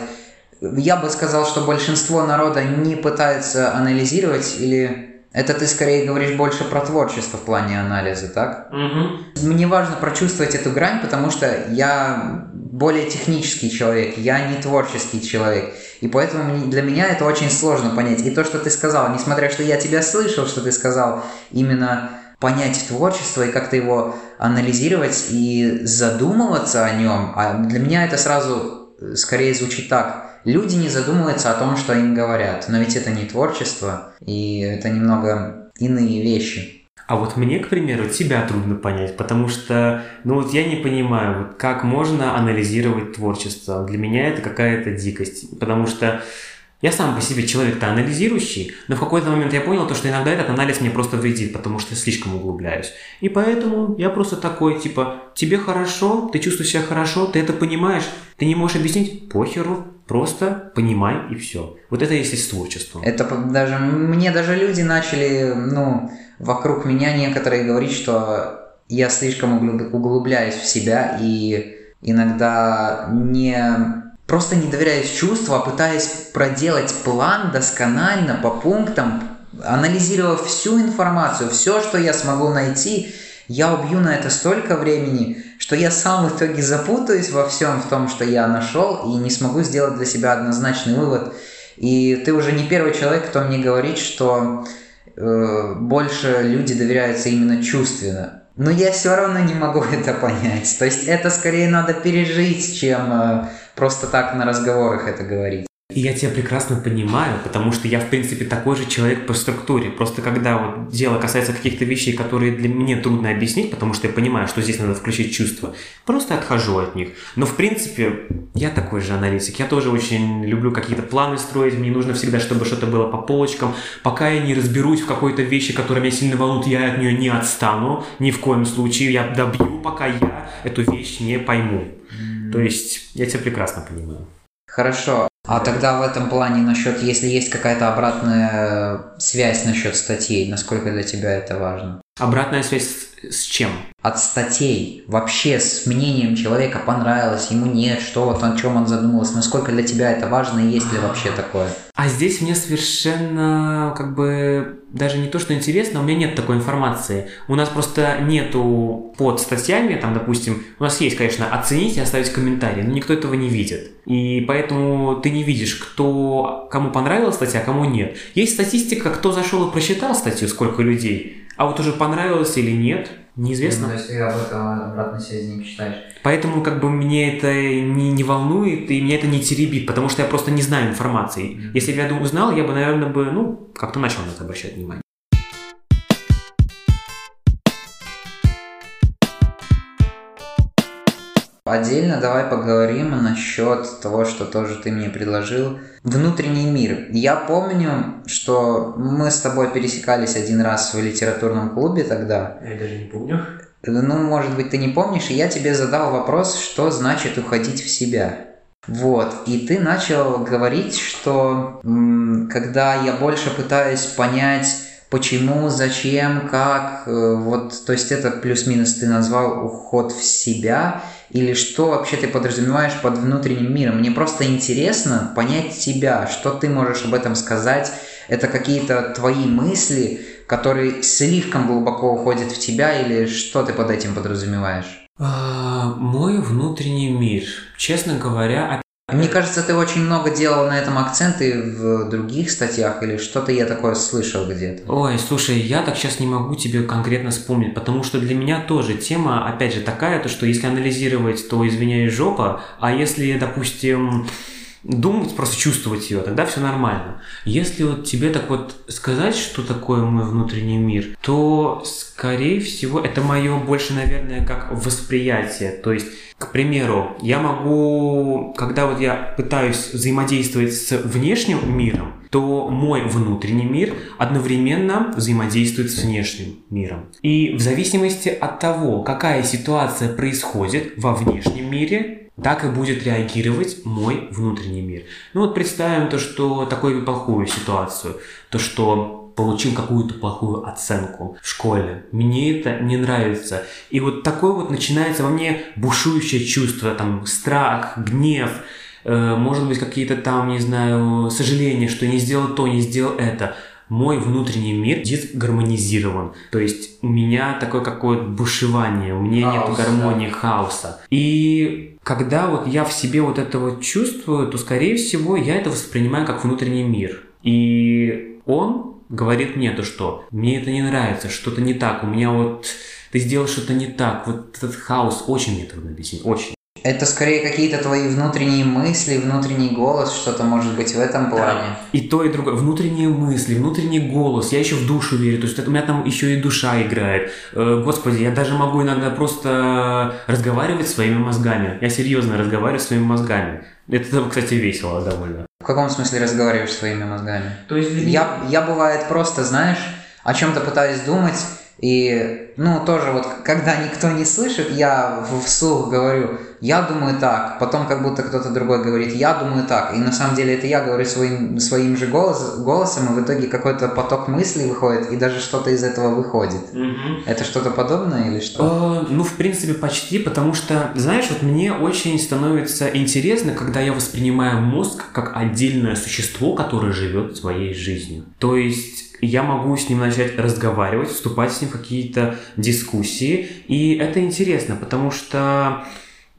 я бы сказал, что большинство народа не пытается анализировать или это ты скорее говоришь больше про творчество в плане анализа, так? Угу. Мне важно прочувствовать эту грань, потому что я более технический человек, я не творческий человек. И поэтому для меня это очень сложно понять. И то, что ты сказал, несмотря что я тебя слышал, что ты сказал именно понять творчество и как-то его анализировать и задумываться о нем. А для меня это сразу скорее звучит так. Люди не задумываются о том, что им говорят, но ведь это не творчество, и это немного иные вещи. А вот мне, к примеру, тебя трудно понять, потому что, ну вот я не понимаю, вот как можно анализировать творчество. Для меня это какая-то дикость, потому что я сам по себе человек-то анализирующий, но в какой-то момент я понял то, что иногда этот анализ мне просто вредит, потому что я слишком углубляюсь. И поэтому я просто такой, типа, тебе хорошо, ты чувствуешь себя хорошо, ты это понимаешь, ты не можешь объяснить, похеру, просто понимай и все. Вот это есть с творчеством. Это даже, мне даже люди начали, ну, вокруг меня некоторые говорить, что я слишком углубляюсь в себя и иногда не просто не доверяюсь чувству, а пытаюсь проделать план досконально по пунктам, анализировав всю информацию, все, что я смогу найти, я убью на это столько времени, что я сам в итоге запутаюсь во всем в том, что я нашел, и не смогу сделать для себя однозначный вывод. И ты уже не первый человек, кто мне говорит, что э, больше люди доверяются именно чувственно. Но я все равно не могу это понять. То есть это скорее надо пережить, чем э, просто так на разговорах это говорить. И я тебя прекрасно понимаю, потому что я, в принципе, такой же человек по структуре. Просто когда вот дело касается каких-то вещей, которые для меня трудно объяснить, потому что я понимаю, что здесь надо включить чувства, просто отхожу от них. Но, в принципе, я такой же аналитик. Я тоже очень люблю какие-то планы строить. Мне нужно всегда, чтобы что-то было по полочкам. Пока я не разберусь в какой-то вещи, которая меня сильно волнует, я от нее не отстану. Ни в коем случае. Я добью, пока я эту вещь не пойму. То есть я тебя прекрасно понимаю. Хорошо. А тогда в этом плане насчет, если есть какая-то обратная связь насчет статей, насколько для тебя это важно? Обратная связь с чем? От статей. Вообще с мнением человека понравилось, ему нет, что вот о чем он задумался, насколько для тебя это важно и есть ли вообще такое? А здесь мне совершенно как бы даже не то, что интересно, у меня нет такой информации. У нас просто нету под статьями, там, допустим, у нас есть, конечно, оценить и оставить комментарий, но никто этого не видит. И поэтому ты не видишь, кто, кому понравилась статья, а кому нет. Есть статистика, кто зашел и прочитал статью, сколько людей, а вот уже понравилось или нет, неизвестно. Ну, то есть ты об этом обратной связи не читаешь. Поэтому как бы мне это не, не волнует, и меня это не теребит, потому что я просто не знаю информации. Mm-hmm. Если бы я узнал, я бы, наверное, бы, ну, как-то начал на это обращать внимание. Отдельно давай поговорим насчет того, что тоже ты мне предложил. Внутренний мир. Я помню, что мы с тобой пересекались один раз в литературном клубе тогда. Я даже не помню. Ну, может быть, ты не помнишь, и я тебе задал вопрос, что значит уходить в себя. Вот, и ты начал говорить, что когда я больше пытаюсь понять, почему, зачем, как, э, вот, то есть это плюс-минус ты назвал уход в себя, или что вообще ты подразумеваешь под внутренним миром. Мне просто интересно понять тебя, что ты можешь об этом сказать. Это какие-то твои мысли, которые слишком глубоко уходят в тебя, или что ты под этим подразумеваешь? А, мой внутренний мир. Честно говоря, мне кажется, ты очень много делал на этом акценты в других статьях или что-то я такое слышал где-то. Ой, слушай, я так сейчас не могу тебе конкретно вспомнить, потому что для меня тоже тема, опять же, такая, то что если анализировать, то извиняюсь жопа, а если, допустим, думать, просто чувствовать ее, тогда все нормально. Если вот тебе так вот сказать, что такое мой внутренний мир, то, скорее всего, это мое больше, наверное, как восприятие. То есть, к примеру, я могу, когда вот я пытаюсь взаимодействовать с внешним миром, то мой внутренний мир одновременно взаимодействует с внешним миром. И в зависимости от того, какая ситуация происходит во внешнем мире, так и будет реагировать мой внутренний мир. Ну вот представим то, что такую плохую ситуацию, то, что получил какую-то плохую оценку в школе. Мне это не нравится. И вот такое вот начинается во мне бушующее чувство, там, страх, гнев, э, может быть, какие-то там, не знаю, сожаления, что не сделал то, не сделал это мой внутренний мир дисгармонизирован. То есть у меня такое какое-то бушевание, у меня нет гармонии, да. хаоса. И когда вот я в себе вот это вот чувствую, то, скорее всего, я это воспринимаю как внутренний мир. И он говорит мне то, что мне это не нравится, что-то не так, у меня вот ты сделал что-то не так, вот этот хаос очень мне трудно объяснить, очень. Это скорее какие-то твои внутренние мысли, внутренний голос, что-то может быть в этом плане. И то, и другое. Внутренние мысли, внутренний голос. Я еще в душу верю. То есть это, у меня там еще и душа играет. Э, господи, я даже могу иногда просто разговаривать своими мозгами. Я серьезно разговариваю своими мозгами. Это, кстати, весело довольно. В каком смысле разговариваешь своими мозгами? То есть... Я, я бывает просто, знаешь, о чем-то пытаюсь думать, и, ну, тоже вот, когда никто не слышит, я вслух говорю, я думаю так, потом как будто кто-то другой говорит, я думаю так, и на самом деле это я говорю своим, своим же голос, голосом, и в итоге какой-то поток мыслей выходит, и даже что-то из этого выходит. Угу. Это что-то подобное или что? Э, ну, в принципе, почти, потому что, знаешь, вот мне очень становится интересно, когда я воспринимаю мозг как отдельное существо, которое живет своей жизнью. То есть я могу с ним начать разговаривать, вступать с ним в какие-то дискуссии. И это интересно, потому что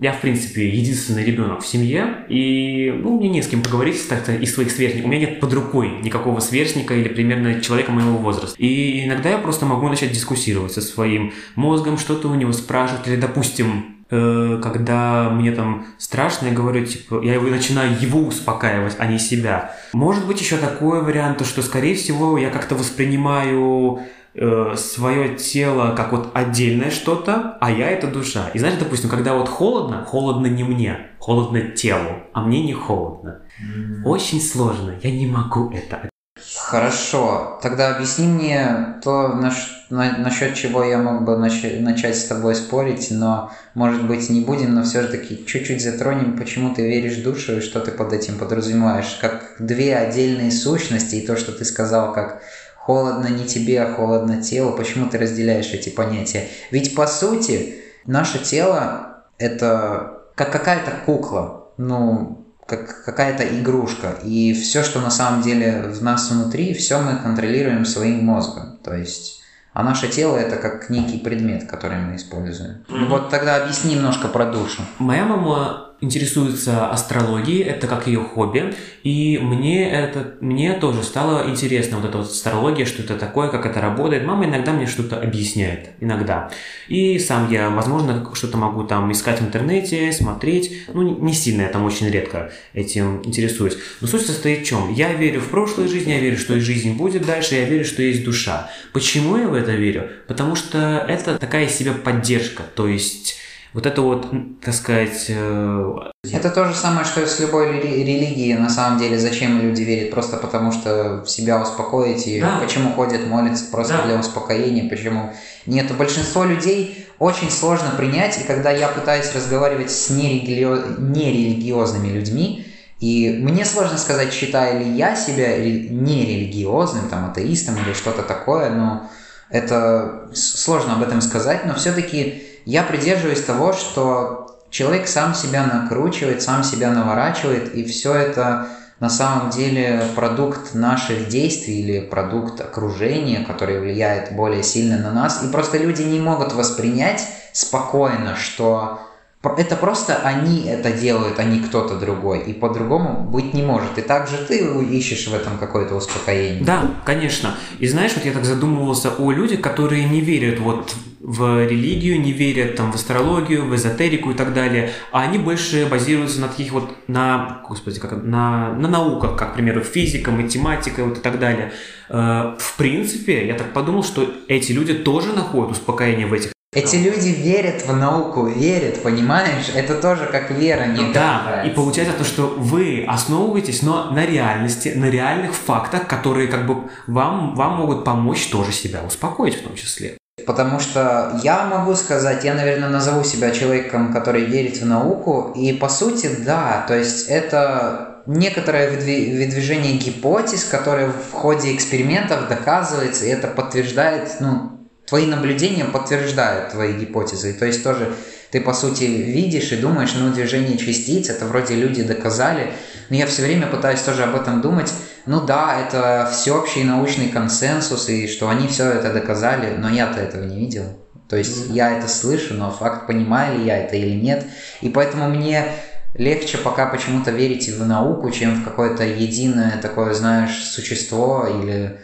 я, в принципе, единственный ребенок в семье, и ну, мне не с кем поговорить так из своих сверстников. У меня нет под рукой никакого сверстника или примерно человека моего возраста. И иногда я просто могу начать дискуссировать со своим мозгом, что-то у него спрашивать, или, допустим, Э, когда мне там страшно, я говорю, типа, я его начинаю его успокаивать, а не себя. Может быть еще такой вариант, что, скорее всего, я как-то воспринимаю э, свое тело как вот отдельное что-то, а я это душа. И знаешь, допустим, когда вот холодно, холодно не мне, холодно телу, а мне не холодно. Mm. Очень сложно, я не могу это Хорошо, тогда объясни мне то, на, на, насчет чего я мог бы нач, начать с тобой спорить, но, может быть, не будем, но все же таки чуть-чуть затронем, почему ты веришь в душу и что ты под этим подразумеваешь. Как две отдельные сущности, и то, что ты сказал, как холодно не тебе, а холодно телу, почему ты разделяешь эти понятия? Ведь, по сути, наше тело – это как какая-то кукла. Ну, как какая-то игрушка. И все, что на самом деле в нас внутри, все мы контролируем своим мозгом. То есть, а наше тело это как некий предмет, который мы используем. Mm-hmm. Ну вот тогда объясни немножко про душу. Моя мама интересуется астрологией, это как ее хобби, и мне это мне тоже стало интересно вот эта вот астрология, что это такое, как это работает. Мама иногда мне что-то объясняет, иногда. И сам я, возможно, что-то могу там искать в интернете, смотреть. Ну, не сильно, я там очень редко этим интересуюсь. Но суть состоит в чем? Я верю в прошлую жизнь, я верю, что и жизнь будет дальше, я верю, что есть душа. Почему я в это верю? Потому что это такая себе поддержка, то есть вот это вот, так сказать... Э... Это то же самое, что и с любой религией, на самом деле. Зачем люди верят? Просто потому, что себя успокоить. И да. почему ходят, молятся просто да. для успокоения. Почему нет? Большинство людей очень сложно принять. И когда я пытаюсь разговаривать с нерелигио... нерелигиозными людьми, и мне сложно сказать, считаю ли я себя нерелигиозным, там, атеистом или что-то такое, но это сложно об этом сказать, но все-таки я придерживаюсь того, что человек сам себя накручивает, сам себя наворачивает, и все это на самом деле продукт наших действий или продукт окружения, который влияет более сильно на нас. И просто люди не могут воспринять спокойно, что это просто они это делают, а не кто-то другой. И по-другому быть не может. И также ты ищешь в этом какое-то успокоение. Да, конечно. И знаешь, вот я так задумывался о людях, которые не верят вот в религию, не верят там в астрологию, в эзотерику и так далее, а они больше базируются на таких вот, на, господи, как, на, на науках, как, к примеру, физика, математика вот и так далее. Э, в принципе, я так подумал, что эти люди тоже находят успокоение в этих эти люди верят в науку, верят, понимаешь? Это тоже как вера не Да, и получается то, что вы основываетесь но на реальности, на реальных фактах, которые как бы вам, вам могут помочь тоже себя успокоить в том числе. Потому что я могу сказать, я, наверное, назову себя человеком, который верит в науку, и по сути, да, то есть это некоторое выдвижение гипотез, которые в ходе экспериментов доказывается, и это подтверждает, ну, твои наблюдения подтверждают твои гипотезы. То есть тоже ты, по сути, видишь и думаешь, ну, движение частиц, это вроде люди доказали. Но я все время пытаюсь тоже об этом думать. Ну да, это всеобщий научный консенсус, и что они все это доказали, но я-то этого не видел. То есть mm-hmm. я это слышу, но факт, понимаю ли я это или нет. И поэтому мне легче пока почему-то верить в науку, чем в какое-то единое такое, знаешь, существо или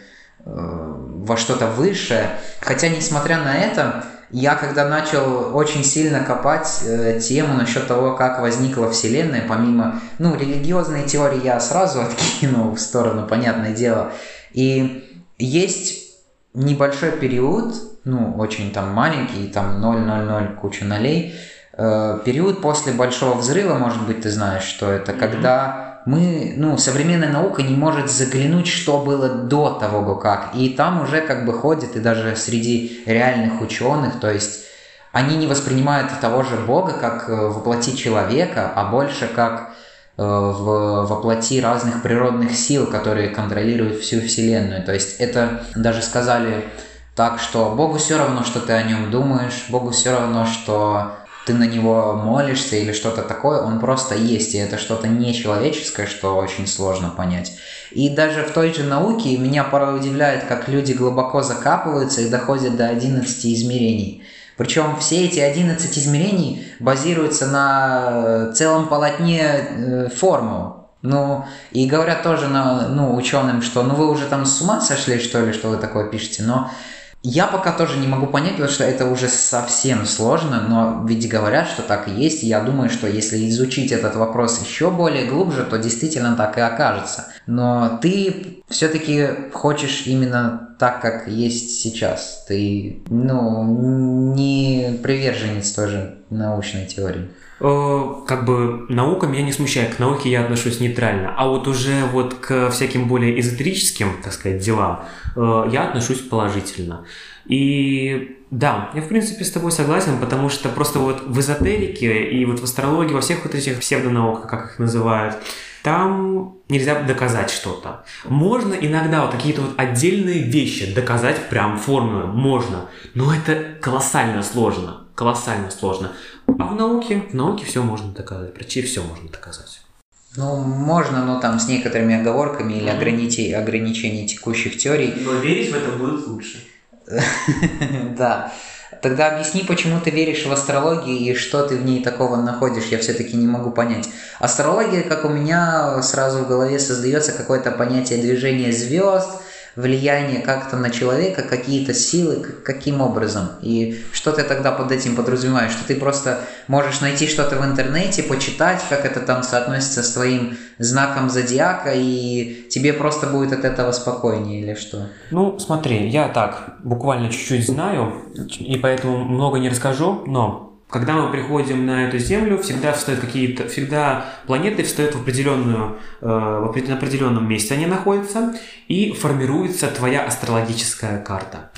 во что-то высшее. Хотя, несмотря на это, я когда начал очень сильно копать э, тему насчет того, как возникла Вселенная, помимо, ну, религиозной теории я сразу откинул в сторону, понятное дело. И есть небольшой период, ну, очень там маленький, там 0,00 куча нолей, э, период после Большого Взрыва, может быть, ты знаешь, что это, mm-hmm. когда мы, ну, современная наука не может заглянуть, что было до того, как. И там уже как бы ходит, и даже среди реальных ученых, то есть они не воспринимают того же Бога как э, воплоти человека, а больше как э, в воплоти разных природных сил, которые контролируют всю Вселенную. То есть это даже сказали так, что Богу все равно, что ты о нем думаешь, Богу все равно, что ты на него молишься или что-то такое, он просто есть, и это что-то нечеловеческое, что очень сложно понять. И даже в той же науке меня порой удивляет, как люди глубоко закапываются и доходят до 11 измерений. Причем все эти 11 измерений базируются на целом полотне э, формул. Ну, и говорят тоже на, ну, ученым, что ну вы уже там с ума сошли, что ли, что вы такое пишете. Но я пока тоже не могу понять, потому что это уже совсем сложно, но ведь говорят, что так и есть. Я думаю, что если изучить этот вопрос еще более глубже, то действительно так и окажется. Но ты все-таки хочешь именно так, как есть сейчас. Ты, ну, не приверженец тоже научной теории как бы наука меня не смущает, к науке я отношусь нейтрально, а вот уже вот к всяким более эзотерическим, так сказать, делам э, я отношусь положительно. И да, я в принципе с тобой согласен, потому что просто вот в эзотерике и вот в астрологии, во всех вот этих псевдонауках, как их называют, там нельзя доказать что-то. Можно иногда вот какие-то вот отдельные вещи доказать прям формулы, можно, но это колоссально сложно, колоссально сложно. А в науке, в науке все можно доказать, почти все можно доказать. Ну, можно, но там с некоторыми оговорками или mm-hmm. ограничений, ограничений текущих теорий. Но верить в это будет лучше. Да. Тогда объясни, почему ты веришь в астрологию и что ты в ней такого находишь, я все-таки не могу понять. Астрология, как у меня, сразу в голове создается какое-то понятие движения звезд, влияние как-то на человека, какие-то силы, каким образом. И что ты тогда под этим подразумеваешь? Что ты просто можешь найти что-то в интернете, почитать, как это там соотносится с твоим знаком зодиака, и тебе просто будет от этого спокойнее или что? Ну, смотри, я так буквально чуть-чуть знаю, и поэтому много не расскажу, но когда мы приходим на эту Землю, всегда встают какие-то, всегда планеты встают в определенную, э, в определенном месте они находятся, и формируется твоя астрологическая карта.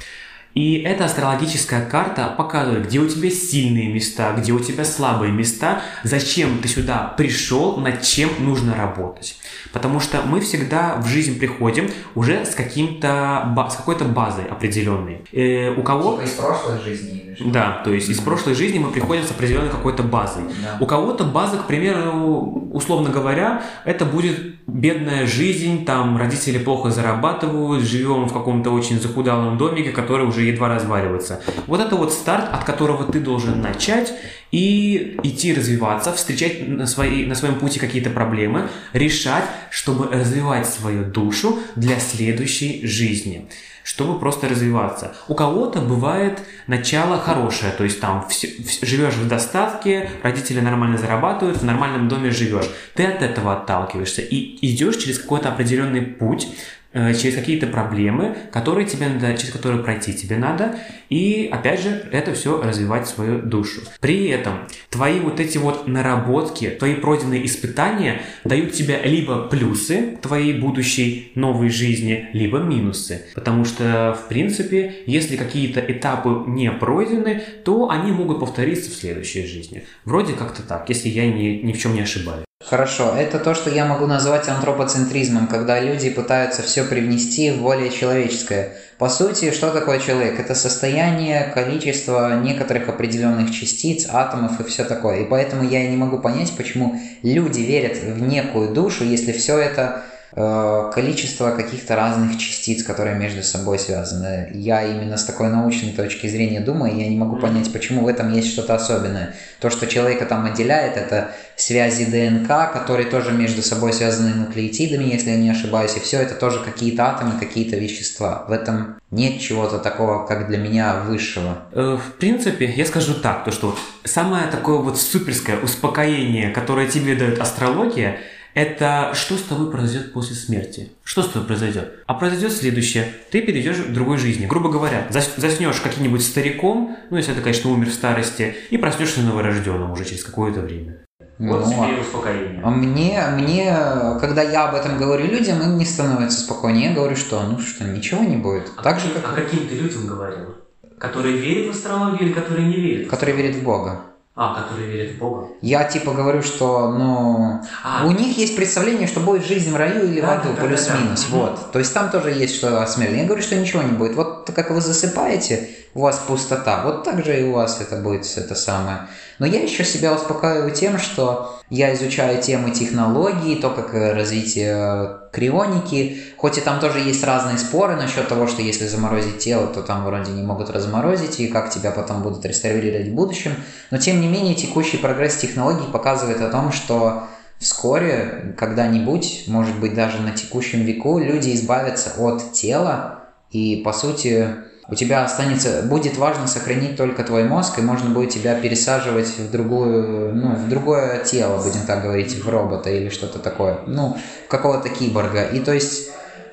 И эта астрологическая карта показывает, где у тебя сильные места, где у тебя слабые места, зачем ты сюда пришел, над чем нужно работать. Потому что мы всегда в жизнь приходим уже с, каким-то, с какой-то базой определенной. Э, у кого... Типа из прошлой жизни. Да, то есть из прошлой жизни мы приходим с определенной какой-то базой. Да. У кого-то база, к примеру, условно говоря, это будет бедная жизнь, там родители плохо зарабатывают, живем в каком-то очень захудалом домике, который уже едва разваливается. Вот это вот старт, от которого ты должен начать и идти развиваться, встречать на, своей, на своем пути какие-то проблемы, решать, чтобы развивать свою душу для следующей жизни чтобы просто развиваться. У кого-то бывает начало хорошее, то есть там все, все, живешь в достатке, родители нормально зарабатывают, в нормальном доме живешь. Ты от этого отталкиваешься и идешь через какой-то определенный путь, через какие-то проблемы, которые тебе надо, через которые пройти тебе надо, и опять же это все развивать свою душу. При этом твои вот эти вот наработки, твои пройденные испытания дают тебе либо плюсы твоей будущей новой жизни, либо минусы. Потому что, в принципе, если какие-то этапы не пройдены, то они могут повториться в следующей жизни. Вроде как-то так, если я ни, ни в чем не ошибаюсь. Хорошо, это то, что я могу назвать антропоцентризмом, когда люди пытаются все привнести в более человеческое. По сути, что такое человек? Это состояние, количество некоторых определенных частиц, атомов и все такое. И поэтому я не могу понять, почему люди верят в некую душу, если все это э, количество каких-то разных частиц, которые между собой связаны. Я именно с такой научной точки зрения думаю, я не могу понять, почему в этом есть что-то особенное. То, что человека там отделяет, это связи ДНК, которые тоже между собой связаны нуклеотидами, если я не ошибаюсь, и все это тоже какие-то атомы, какие-то вещества. В этом нет чего-то такого, как для меня, высшего. Э, в принципе, я скажу так, то что самое такое вот суперское успокоение, которое тебе дает астрология, это что с тобой произойдет после смерти. Что с тобой произойдет? А произойдет следующее. Ты перейдешь к другой жизни. Грубо говоря, заснешь каким-нибудь стариком, ну, если ты, конечно, умер в старости, и проснешься новорожденным уже через какое-то время. Вот ну, тебе и успокоение. А мне, мне, когда я об этом говорю людям, им не становится спокойнее. Я говорю, что ну что, ничего не будет. А, так же, как... а каким ты людям говорил? Которые верят в астрологию или которые не верят? Которые верят в Бога. А, которые верят в Бога. Я типа говорю, что, ну, а. у них есть представление, что будет жизнь в раю или да, в аду, да, плюс-минус. Да, да. Вот. То есть там тоже есть что о смерти. Я говорю, что ничего не будет. Вот как вы засыпаете, у вас пустота. Вот так же и у вас это будет это самое. Но я еще себя успокаиваю тем, что я изучаю темы технологий, то, как э, развитие крионики, хоть и там тоже есть разные споры насчет того, что если заморозить тело, то там вроде не могут разморозить, и как тебя потом будут реставрировать в будущем. Но тем не менее, текущий прогресс технологий показывает о том, что вскоре, когда-нибудь, может быть даже на текущем веку, люди избавятся от тела и, по сути, у тебя останется, будет важно сохранить только твой мозг, и можно будет тебя пересаживать в другую, ну, в другое тело, будем так говорить, в робота или что-то такое, ну, в какого-то киборга. И то есть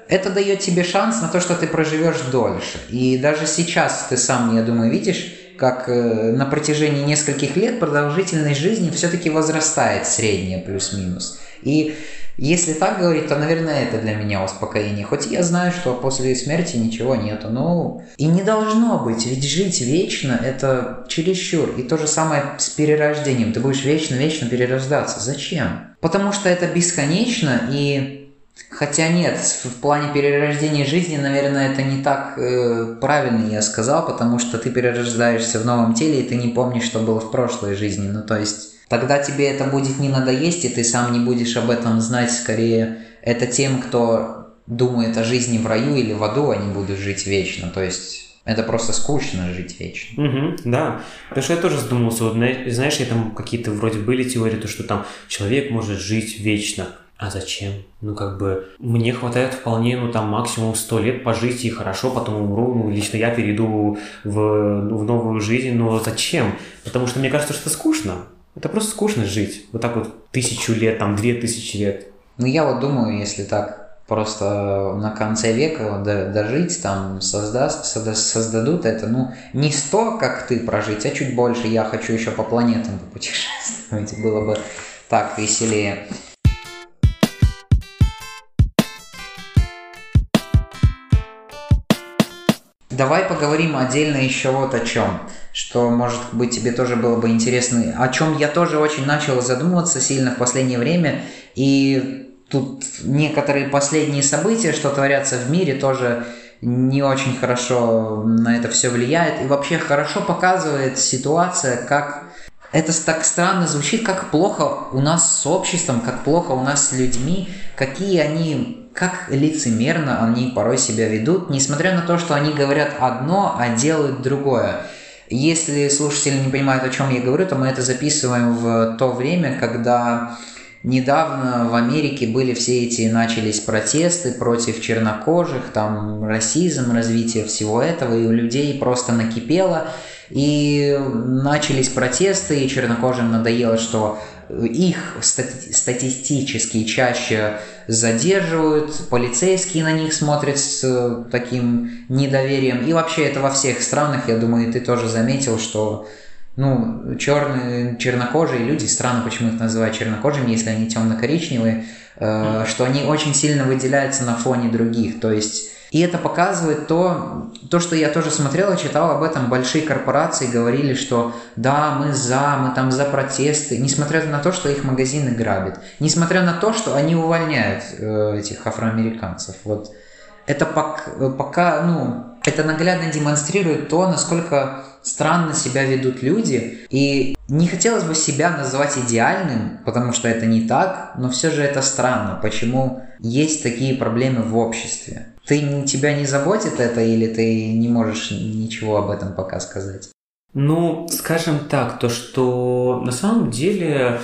это дает тебе шанс на то, что ты проживешь дольше. И даже сейчас ты сам, я думаю, видишь, как э, на протяжении нескольких лет продолжительность жизни все-таки возрастает средняя плюс-минус. И если так говорить, то, наверное, это для меня успокоение. Хоть я знаю, что после смерти ничего нету. Ну, и не должно быть, ведь жить вечно – это чересчур. И то же самое с перерождением. Ты будешь вечно-вечно перерождаться. Зачем? Потому что это бесконечно, и Хотя нет, в плане перерождения жизни, наверное, это не так э, правильно я сказал, потому что ты перерождаешься в новом теле, и ты не помнишь, что было в прошлой жизни. Ну, то есть Тогда тебе это будет не надоесть, и ты сам не будешь об этом знать. Скорее, это тем, кто думает о жизни в раю или в аду, они будут жить вечно. То есть это просто скучно жить вечно. Угу, да. Потому что я тоже задумался. Вот, знаешь, я там какие-то вроде были теории, то, что там человек может жить вечно. А зачем? Ну, как бы, мне хватает вполне, ну, там, максимум 100 лет пожить и хорошо, потом умру. Ну, лично я перейду в, ну, в новую жизнь, но зачем? Потому что мне кажется, что это скучно. Это просто скучно жить. Вот так вот тысячу лет, там две тысячи лет. Ну, я вот думаю, если так просто на конце века дожить, там создаст, создадут это, ну, не сто, как ты прожить, а чуть больше. Я хочу еще по планетам попутешествовать. Было бы так веселее. Давай поговорим отдельно еще вот о чем, что, может быть, тебе тоже было бы интересно, о чем я тоже очень начал задумываться сильно в последнее время, и тут некоторые последние события, что творятся в мире, тоже не очень хорошо на это все влияет, и вообще хорошо показывает ситуация, как это так странно звучит, как плохо у нас с обществом, как плохо у нас с людьми, какие они как лицемерно они порой себя ведут, несмотря на то, что они говорят одно, а делают другое. Если слушатели не понимают, о чем я говорю, то мы это записываем в то время, когда недавно в Америке были все эти, начались протесты против чернокожих, там расизм, развитие всего этого, и у людей просто накипело, и начались протесты, и чернокожим надоело, что их статистически чаще задерживают, полицейские на них смотрят с э, таким недоверием. И вообще это во всех странах, я думаю, ты тоже заметил, что ну, черные, чернокожие люди, странно, почему их называют чернокожими, если они темно-коричневые, э, что они очень сильно выделяются на фоне других. То есть и это показывает то, то, что я тоже смотрел и читал об этом. Большие корпорации говорили, что да, мы за, мы там за протесты, несмотря на то, что их магазины грабят, несмотря на то, что они увольняют э, этих афроамериканцев. Вот это пока, пока, ну, Это наглядно демонстрирует то, насколько странно себя ведут люди. И не хотелось бы себя называть идеальным, потому что это не так, но все же это странно, почему есть такие проблемы в обществе. Ты, тебя не заботит это или ты не можешь ничего об этом пока сказать? Ну, скажем так, то, что на самом деле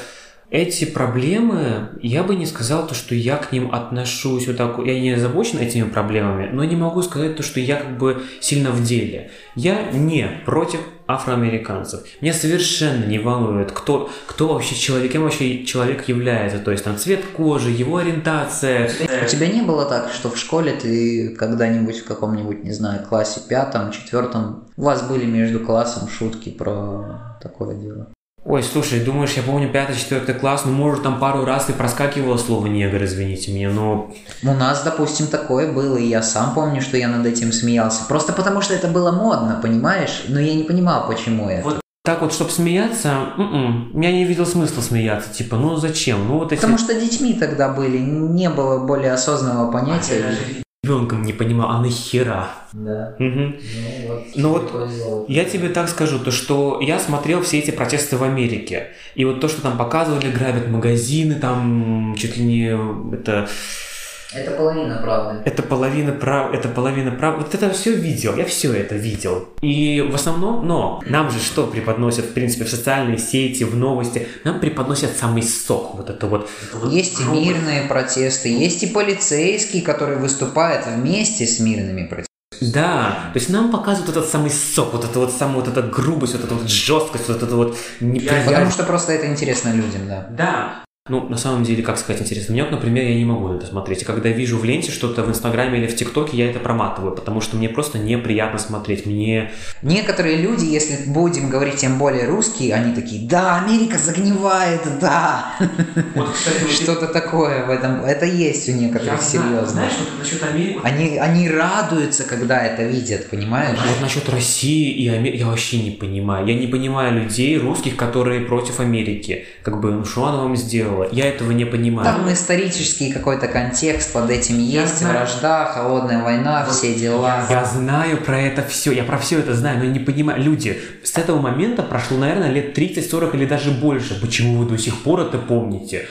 эти проблемы, я бы не сказал то, что я к ним отношусь вот так, я не озабочен этими проблемами, но не могу сказать то, что я как бы сильно в деле. Я не против афроамериканцев. Меня совершенно не волнует, кто, кто вообще человек, кем вообще человек является, то есть там цвет кожи, его ориентация. У тебя не было так, что в школе ты когда-нибудь в каком-нибудь, не знаю, классе пятом, четвертом, у вас были между классом шутки про такое дело? Ой, слушай, думаешь, я помню пятый, четвертый класс, ну, может, там пару раз и проскакивало слово негр, извините меня, но... У нас, допустим, такое было, и я сам помню, что я над этим смеялся. Просто потому, что это было модно, понимаешь? Но я не понимал, почему это. Вот так вот, чтобы смеяться, м-м, я не видел смысла смеяться. Типа, ну зачем? Ну вот эти... Потому что детьми тогда были, не было более осознанного понятия. Ребенком не понимал, а нахера? Да. Угу. Ну вот, ну, вот я тебе так скажу, то что я смотрел все эти протесты в Америке. И вот то, что там показывали, грабят магазины, там чуть ли не это это половина правды. Это половина прав, это половина прав. Вот это все видел, я все это видел. И в основном, но нам же что преподносят, в принципе, в социальные сети, в новости, нам преподносят самый сок, вот это вот. Есть и мирные протесты, есть и полицейские, которые выступают вместе с мирными протестами. Да, то есть нам показывают этот самый сок, вот эту вот самую вот эту грубость, вот эту вот жесткость, вот эту вот неприязнь. Потому что просто это интересно людям, да. Да, ну, на самом деле, как сказать, интересно. Мне, например, я не могу на это смотреть. И когда вижу в ленте что-то в Инстаграме или в ТикТоке, я это проматываю, потому что мне просто неприятно смотреть. Мне... Некоторые люди, если будем говорить тем более русские, они такие, да, Америка загнивает, да. Вот, Что-то такое в этом. Это есть у некоторых, серьезно. Знаешь, вот насчет Америки... Они, они радуются, когда это видят, понимаешь? Вот насчет России и Америки я вообще не понимаю. Я не понимаю людей, русских, которые против Америки. Как бы, ну что она вам сделала? Я этого не понимаю. Там исторический какой-то контекст под этим есть, вражда, холодная война, вот все дела. Я, я знаю про это все, я про все это знаю, но я не понимаю. Люди, с этого момента прошло, наверное, лет 30-40 или даже больше. Почему вы до сих пор это помните?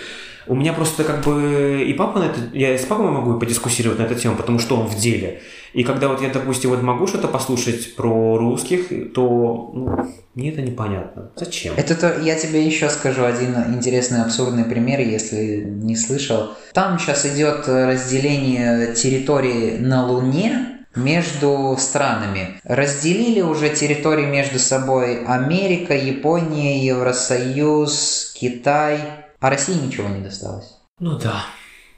У меня просто как бы и папа на это, я с папой могу подискуссировать на эту тему, потому что он в деле. И когда вот я, допустим, вот могу что-то послушать про русских, то ну, мне это непонятно. Зачем? Это то, я тебе еще скажу один интересный абсурдный пример, если не слышал. Там сейчас идет разделение территории на Луне, между странами. Разделили уже территории между собой Америка, Япония, Евросоюз, Китай, а России ничего не досталось. Ну да.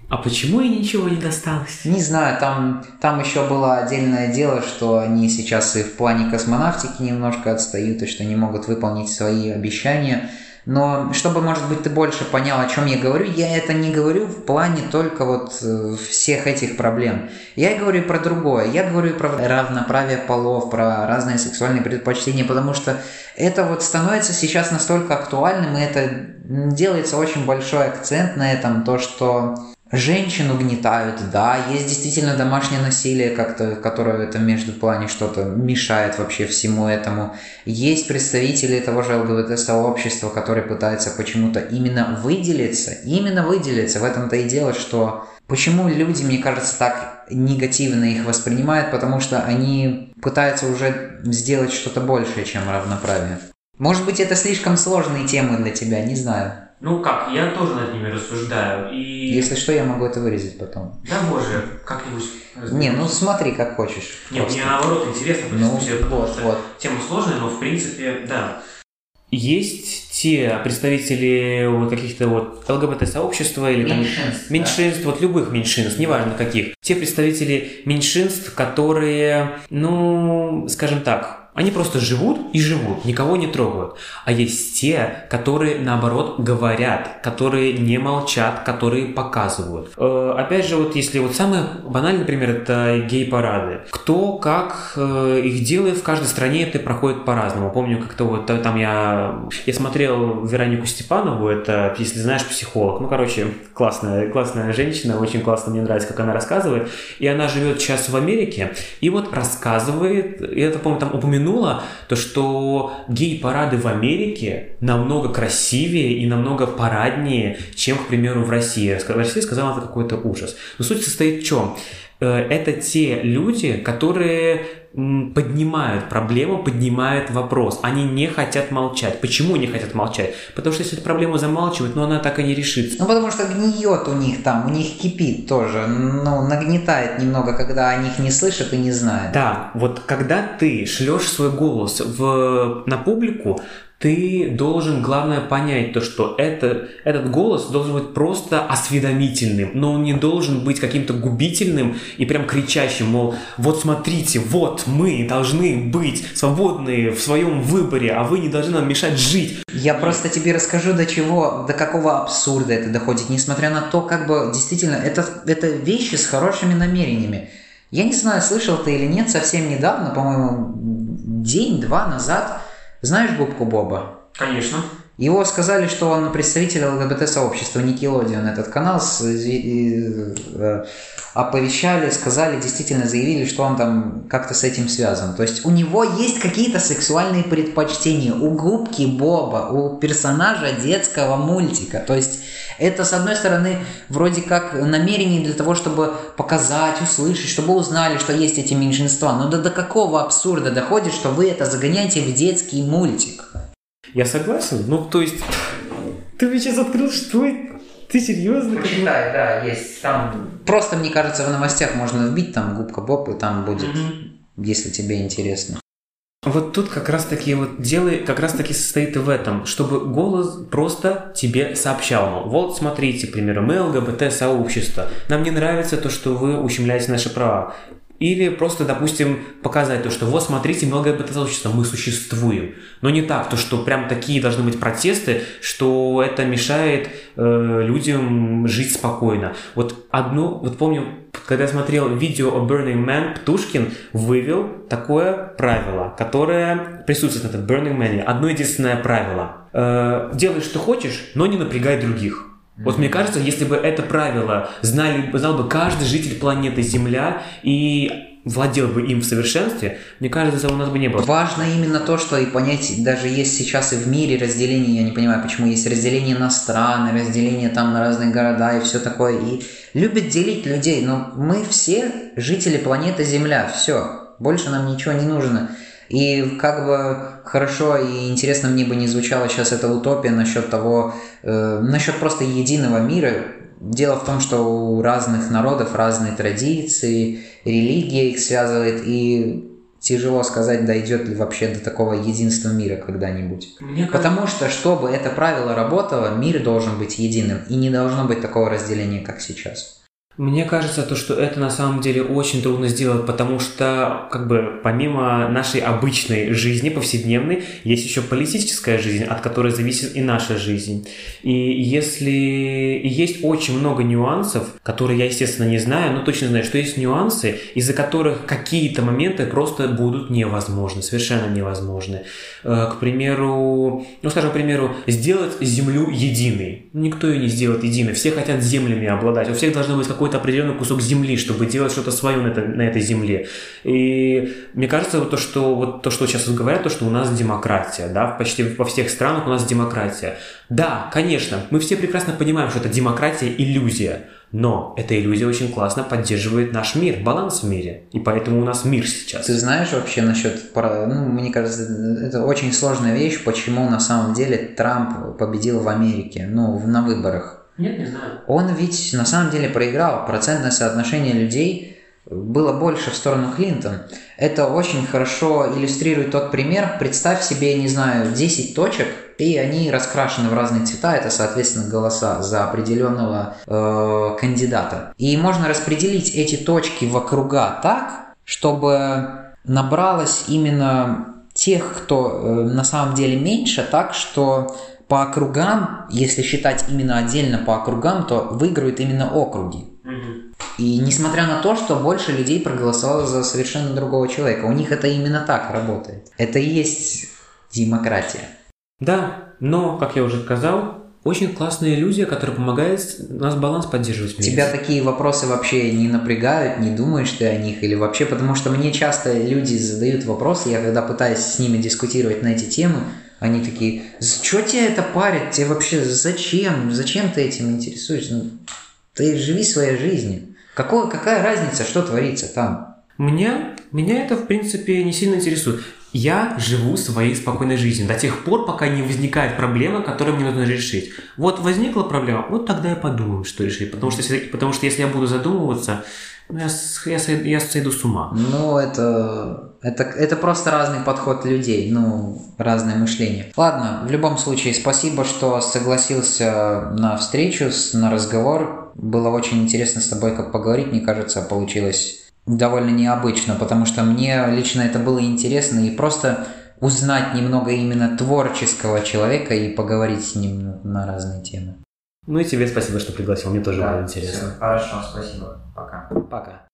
А почему и ничего не досталось? Не знаю, там, там еще было отдельное дело, что они сейчас и в плане космонавтики немножко отстают, и что не могут выполнить свои обещания. Но чтобы, может быть, ты больше понял, о чем я говорю, я это не говорю в плане только вот э, всех этих проблем. Я говорю про другое. Я говорю про равноправие полов, про разные сексуальные предпочтения, потому что это вот становится сейчас настолько актуальным, и это делается очень большой акцент на этом, то, что Женщин угнетают, да, есть действительно домашнее насилие, как-то, которое в этом между плане что-то мешает вообще всему этому. Есть представители того же ЛГБТ-сообщества, которые пытаются почему-то именно выделиться, именно выделиться. В этом-то и дело, что почему люди, мне кажется, так негативно их воспринимают, потому что они пытаются уже сделать что-то большее, чем равноправие. Может быть, это слишком сложные темы для тебя, не знаю. Ну как, я тоже над ними рассуждаю. И... Если что, я могу это вырезать потом. Да боже, как-нибудь. Не, ну смотри, как хочешь. Нет, мне наоборот интересно ну, вот, вот. тема сложная, но в принципе, да. Есть те представители вот каких-то вот ЛГБТ-сообщества или меньшинств, там, меньшинств, да. вот любых меньшинств, неважно каких. Те представители меньшинств, которые, ну, скажем так, Они просто живут и живут, никого не трогают. А есть те, которые, наоборот, говорят, которые не молчат, которые показывают. Э, опять же, вот если вот самый банальный например, это гей-парады. Кто как э, их делает, в каждой стране это проходит по-разному. Помню, как-то вот там я, я смотрел Веронику Степанову, это, если знаешь, психолог. Ну, короче, классная, классная женщина, очень классно, мне нравится, как она рассказывает. И она живет сейчас в Америке, и вот рассказывает, я это, помню, там упомянула, то, что гей-парады в Америке намного красивее и намного параднее, чем, к примеру, в России. В России сказала, это какой-то ужас. Но суть состоит в чем? Э, это те люди, которые поднимают проблему, поднимают вопрос. Они не хотят молчать. Почему не хотят молчать? Потому что если эту проблему замалчивать, но она так и не решится. Ну, потому что гниет у них там, у них кипит тоже. Ну, нагнетает немного, когда о них не слышат и не знают. Да, вот когда ты шлешь свой голос в, на публику, ты должен, главное, понять то, что это, этот голос должен быть просто осведомительным, но он не должен быть каким-то губительным и прям кричащим, мол, вот смотрите, вот мы должны быть свободны в своем выборе, а вы не должны нам мешать жить. Я просто тебе расскажу, до чего, до какого абсурда это доходит, несмотря на то, как бы действительно, это, это вещи с хорошими намерениями. Я не знаю, слышал ты или нет, совсем недавно, по-моему, день-два назад – знаешь губку Боба? Конечно. Его сказали, что он представитель ЛГБТ-сообщества Никелодион, этот канал, с, и, э, оповещали, сказали, действительно заявили, что он там как-то с этим связан. То есть у него есть какие-то сексуальные предпочтения у губки Боба, у персонажа детского мультика. То есть это, с одной стороны, вроде как намерение для того, чтобы показать, услышать, чтобы узнали, что есть эти меньшинства. Но до, до какого абсурда доходит, что вы это загоняете в детский мультик? Я согласен. Ну, то есть, ты мне сейчас открыл, что ты серьезно? Почитай, да, есть там. Просто, мне кажется, в новостях можно вбить там губка Боб, и там будет, mm-hmm. если тебе интересно. Вот тут как раз таки вот дело как раз таки состоит в этом, чтобы голос просто тебе сообщал, мол, вот смотрите, к примеру, мы ЛГБТ сообщество, нам не нравится то, что вы ущемляете наши права. Или просто, допустим, показать то, что вот смотрите, мы ЛГБТ-сообщество, мы существуем. Но не так, то, что прям такие должны быть протесты, что это мешает э, людям жить спокойно. Вот одно, вот помню, когда я смотрел видео о Burning Man, Птушкин вывел такое правило, которое присутствует на этом Burning Man. Одно единственное правило. Э, делай, что хочешь, но не напрягай других. Вот мне кажется, если бы это правило знали, знал бы каждый житель планеты Земля и владел бы им в совершенстве, мне кажется, у нас бы не было. Важно именно то, что и понять, даже есть сейчас и в мире разделение, я не понимаю, почему есть разделение на страны, разделение там на разные города и все такое, и любят делить людей, но мы все жители планеты Земля, все, больше нам ничего не нужно. И как бы хорошо и интересно мне бы не звучала сейчас эта утопия насчет того, э, насчет просто единого мира. Дело в том, что у разных народов разные традиции, религия их связывает, и тяжело сказать, дойдет ли вообще до такого единства мира когда-нибудь. Мне Потому что, чтобы это правило работало, мир должен быть единым, и не должно быть такого разделения, как сейчас. Мне кажется, то, что это на самом деле очень трудно сделать, потому что, как бы, помимо нашей обычной жизни, повседневной, есть еще политическая жизнь, от которой зависит и наша жизнь. И если и есть очень много нюансов, которые я, естественно, не знаю, но точно знаю, что есть нюансы, из-за которых какие-то моменты просто будут невозможны, совершенно невозможны. Э, к примеру, ну, скажем, к примеру, сделать Землю единой. Никто ее не сделает единой. Все хотят землями обладать. У всех должно быть как какой-то определенный кусок земли, чтобы делать что-то свое на, это, на этой земле. И мне кажется, вот то, что, вот то, что сейчас говорят, то, что у нас демократия, да, почти во всех странах у нас демократия. Да, конечно, мы все прекрасно понимаем, что это демократия – иллюзия, но эта иллюзия очень классно поддерживает наш мир, баланс в мире. И поэтому у нас мир сейчас. Ты знаешь вообще насчет... Ну, мне кажется, это очень сложная вещь, почему на самом деле Трамп победил в Америке, ну, на выборах. Нет, не знаю. Он ведь на самом деле проиграл. Процентное соотношение людей было больше в сторону Клинтон. Это очень хорошо иллюстрирует тот пример. Представь себе, не знаю, 10 точек, и они раскрашены в разные цвета. Это, соответственно, голоса за определенного э, кандидата. И можно распределить эти точки в округа так, чтобы набралось именно тех, кто э, на самом деле меньше, так что по округам, если считать именно отдельно по округам, то выиграют именно округи. И несмотря на то, что больше людей проголосовало за совершенно другого человека, у них это именно так работает. Это и есть демократия. Да, но, как я уже сказал, очень классная иллюзия, которая помогает нас баланс поддерживать. Вместе. Тебя такие вопросы вообще не напрягают, не думаешь ты о них или вообще, потому что мне часто люди задают вопросы, я когда пытаюсь с ними дискутировать на эти темы, они такие, что тебе это парит, тебе вообще зачем, зачем ты этим интересуешься? Ну, ты живи своей жизнью. Какое, какая разница, что творится там? Меня, меня это, в принципе, не сильно интересует. Я живу своей спокойной жизнью до тех пор, пока не возникает проблема, которую мне нужно решить. Вот возникла проблема, вот тогда я подумаю, что решить. Потому что если, потому что если я буду задумываться, ну, я, я, я сойду с ума. Ну, это, это, это просто разный подход людей, ну, разное мышление. Ладно, в любом случае, спасибо, что согласился на встречу, на разговор. Было очень интересно с тобой как поговорить, мне кажется, получилось довольно необычно, потому что мне лично это было интересно и просто узнать немного именно творческого человека и поговорить с ним на разные темы. Ну и тебе спасибо, что пригласил, мне тоже да, было интересно. Все, хорошо, спасибо. Пока. Пока.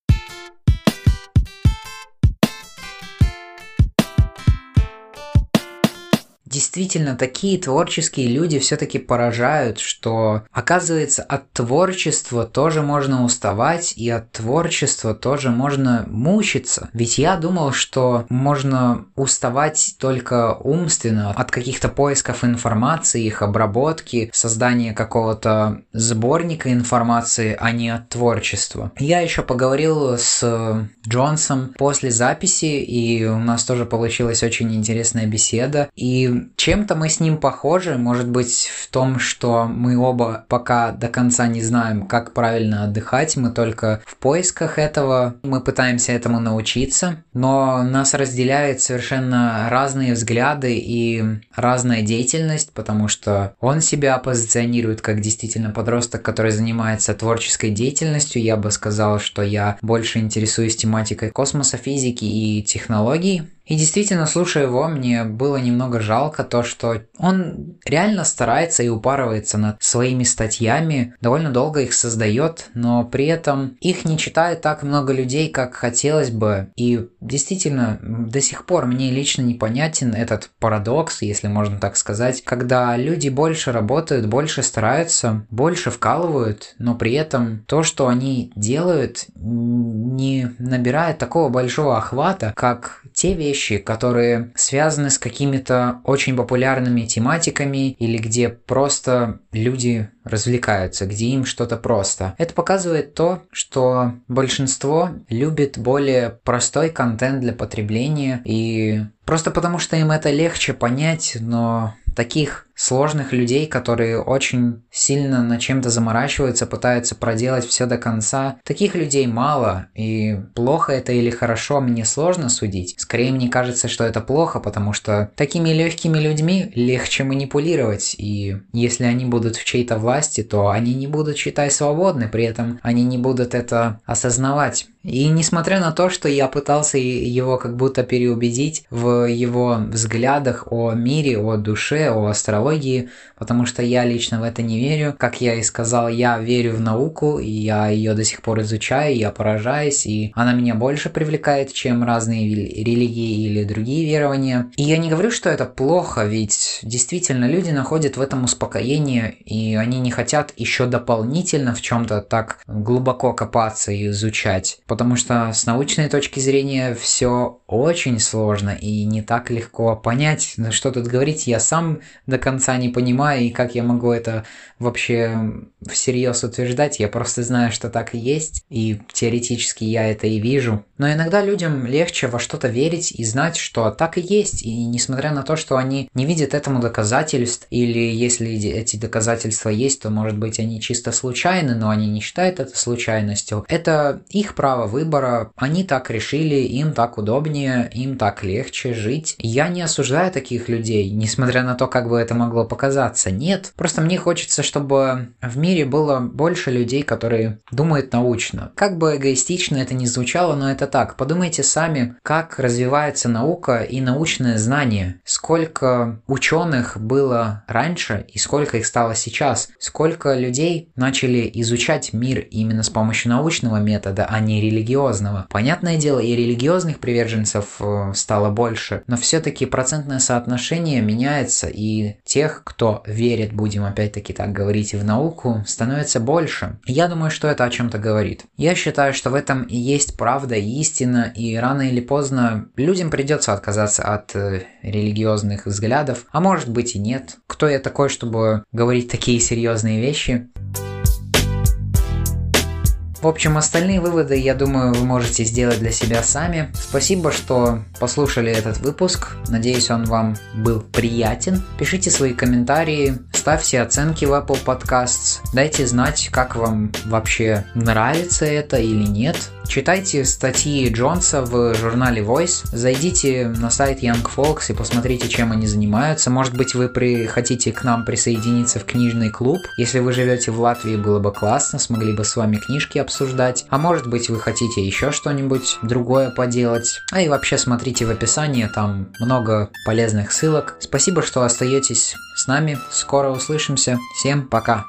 Действительно, такие творческие люди все-таки поражают, что оказывается от творчества тоже можно уставать и от творчества тоже можно мучиться. Ведь я думал, что можно уставать только умственно от каких-то поисков информации, их обработки, создания какого-то сборника информации, а не от творчества. Я еще поговорил с Джонсом после записи, и у нас тоже получилась очень интересная беседа. И чем-то мы с ним похожи, может быть, в том, что мы оба пока до конца не знаем, как правильно отдыхать, мы только в поисках этого, мы пытаемся этому научиться, но нас разделяет совершенно разные взгляды и разная деятельность, потому что он себя позиционирует как действительно подросток, который занимается творческой деятельностью. Я бы сказал, что я больше интересуюсь тематикой космоса, физики и технологий, и действительно, слушая его, мне было немного жалко то, что он реально старается и упарывается над своими статьями, довольно долго их создает, но при этом их не читает так много людей, как хотелось бы. И действительно, до сих пор мне лично непонятен этот парадокс, если можно так сказать, когда люди больше работают, больше стараются, больше вкалывают, но при этом то, что они делают, не набирает такого большого охвата, как те вещи, которые связаны с какими-то очень популярными тематиками или где просто люди развлекаются, где им что-то просто. Это показывает то, что большинство любит более простой контент для потребления и просто потому что им это легче понять, но таких сложных людей, которые очень сильно на чем-то заморачиваются, пытаются проделать все до конца. Таких людей мало, и плохо это или хорошо мне сложно судить. Скорее мне кажется, что это плохо, потому что такими легкими людьми легче манипулировать, и если они будут в чьей-то власти, то они не будут, считай, свободны, при этом они не будут это осознавать. И несмотря на то, что я пытался его как будто переубедить в его взглядах о мире, о душе, о астрологии, потому что я лично в это не верю. Как я и сказал, я верю в науку, и я ее до сих пор изучаю, я поражаюсь, и она меня больше привлекает, чем разные религии или другие верования. И я не говорю, что это плохо, ведь действительно люди находят в этом успокоение, и они не хотят еще дополнительно в чем-то так глубоко копаться и изучать потому что с научной точки зрения все очень сложно и не так легко понять, что тут говорить, я сам до конца не понимаю, и как я могу это вообще всерьез утверждать, я просто знаю, что так и есть, и теоретически я это и вижу. Но иногда людям легче во что-то верить и знать, что так и есть, и несмотря на то, что они не видят этому доказательств, или если эти доказательства есть, то, может быть, они чисто случайны, но они не считают это случайностью, это их право выбора, они так решили, им так удобнее, им так легче жить. Я не осуждаю таких людей, несмотря на то, как бы это могло показаться. Нет, просто мне хочется, чтобы в мире было больше людей, которые думают научно. Как бы эгоистично это ни звучало, но это так. Подумайте сами, как развивается наука и научное знание. Сколько ученых было раньше и сколько их стало сейчас. Сколько людей начали изучать мир именно с помощью научного метода, а не религиозного. Понятное дело, и религиозных приверженцев э, стало больше, но все-таки процентное соотношение меняется, и тех, кто верит, будем опять-таки так говорить, в науку, становится больше. Я думаю, что это о чем-то говорит. Я считаю, что в этом и есть правда и истина, и рано или поздно людям придется отказаться от э, религиозных взглядов, а может быть и нет. Кто я такой, чтобы говорить такие серьезные вещи? В общем, остальные выводы, я думаю, вы можете сделать для себя сами. Спасибо, что послушали этот выпуск. Надеюсь, он вам был приятен. Пишите свои комментарии, ставьте оценки в Apple Podcasts. Дайте знать, как вам вообще нравится это или нет. Читайте статьи Джонса в журнале Voice, зайдите на сайт Young Folks и посмотрите, чем они занимаются. Может быть, вы при... хотите к нам присоединиться в книжный клуб. Если вы живете в Латвии, было бы классно, смогли бы с вами книжки обсуждать. А может быть, вы хотите еще что-нибудь другое поделать. А и вообще смотрите в описании, там много полезных ссылок. Спасибо, что остаетесь с нами. Скоро услышимся. Всем пока.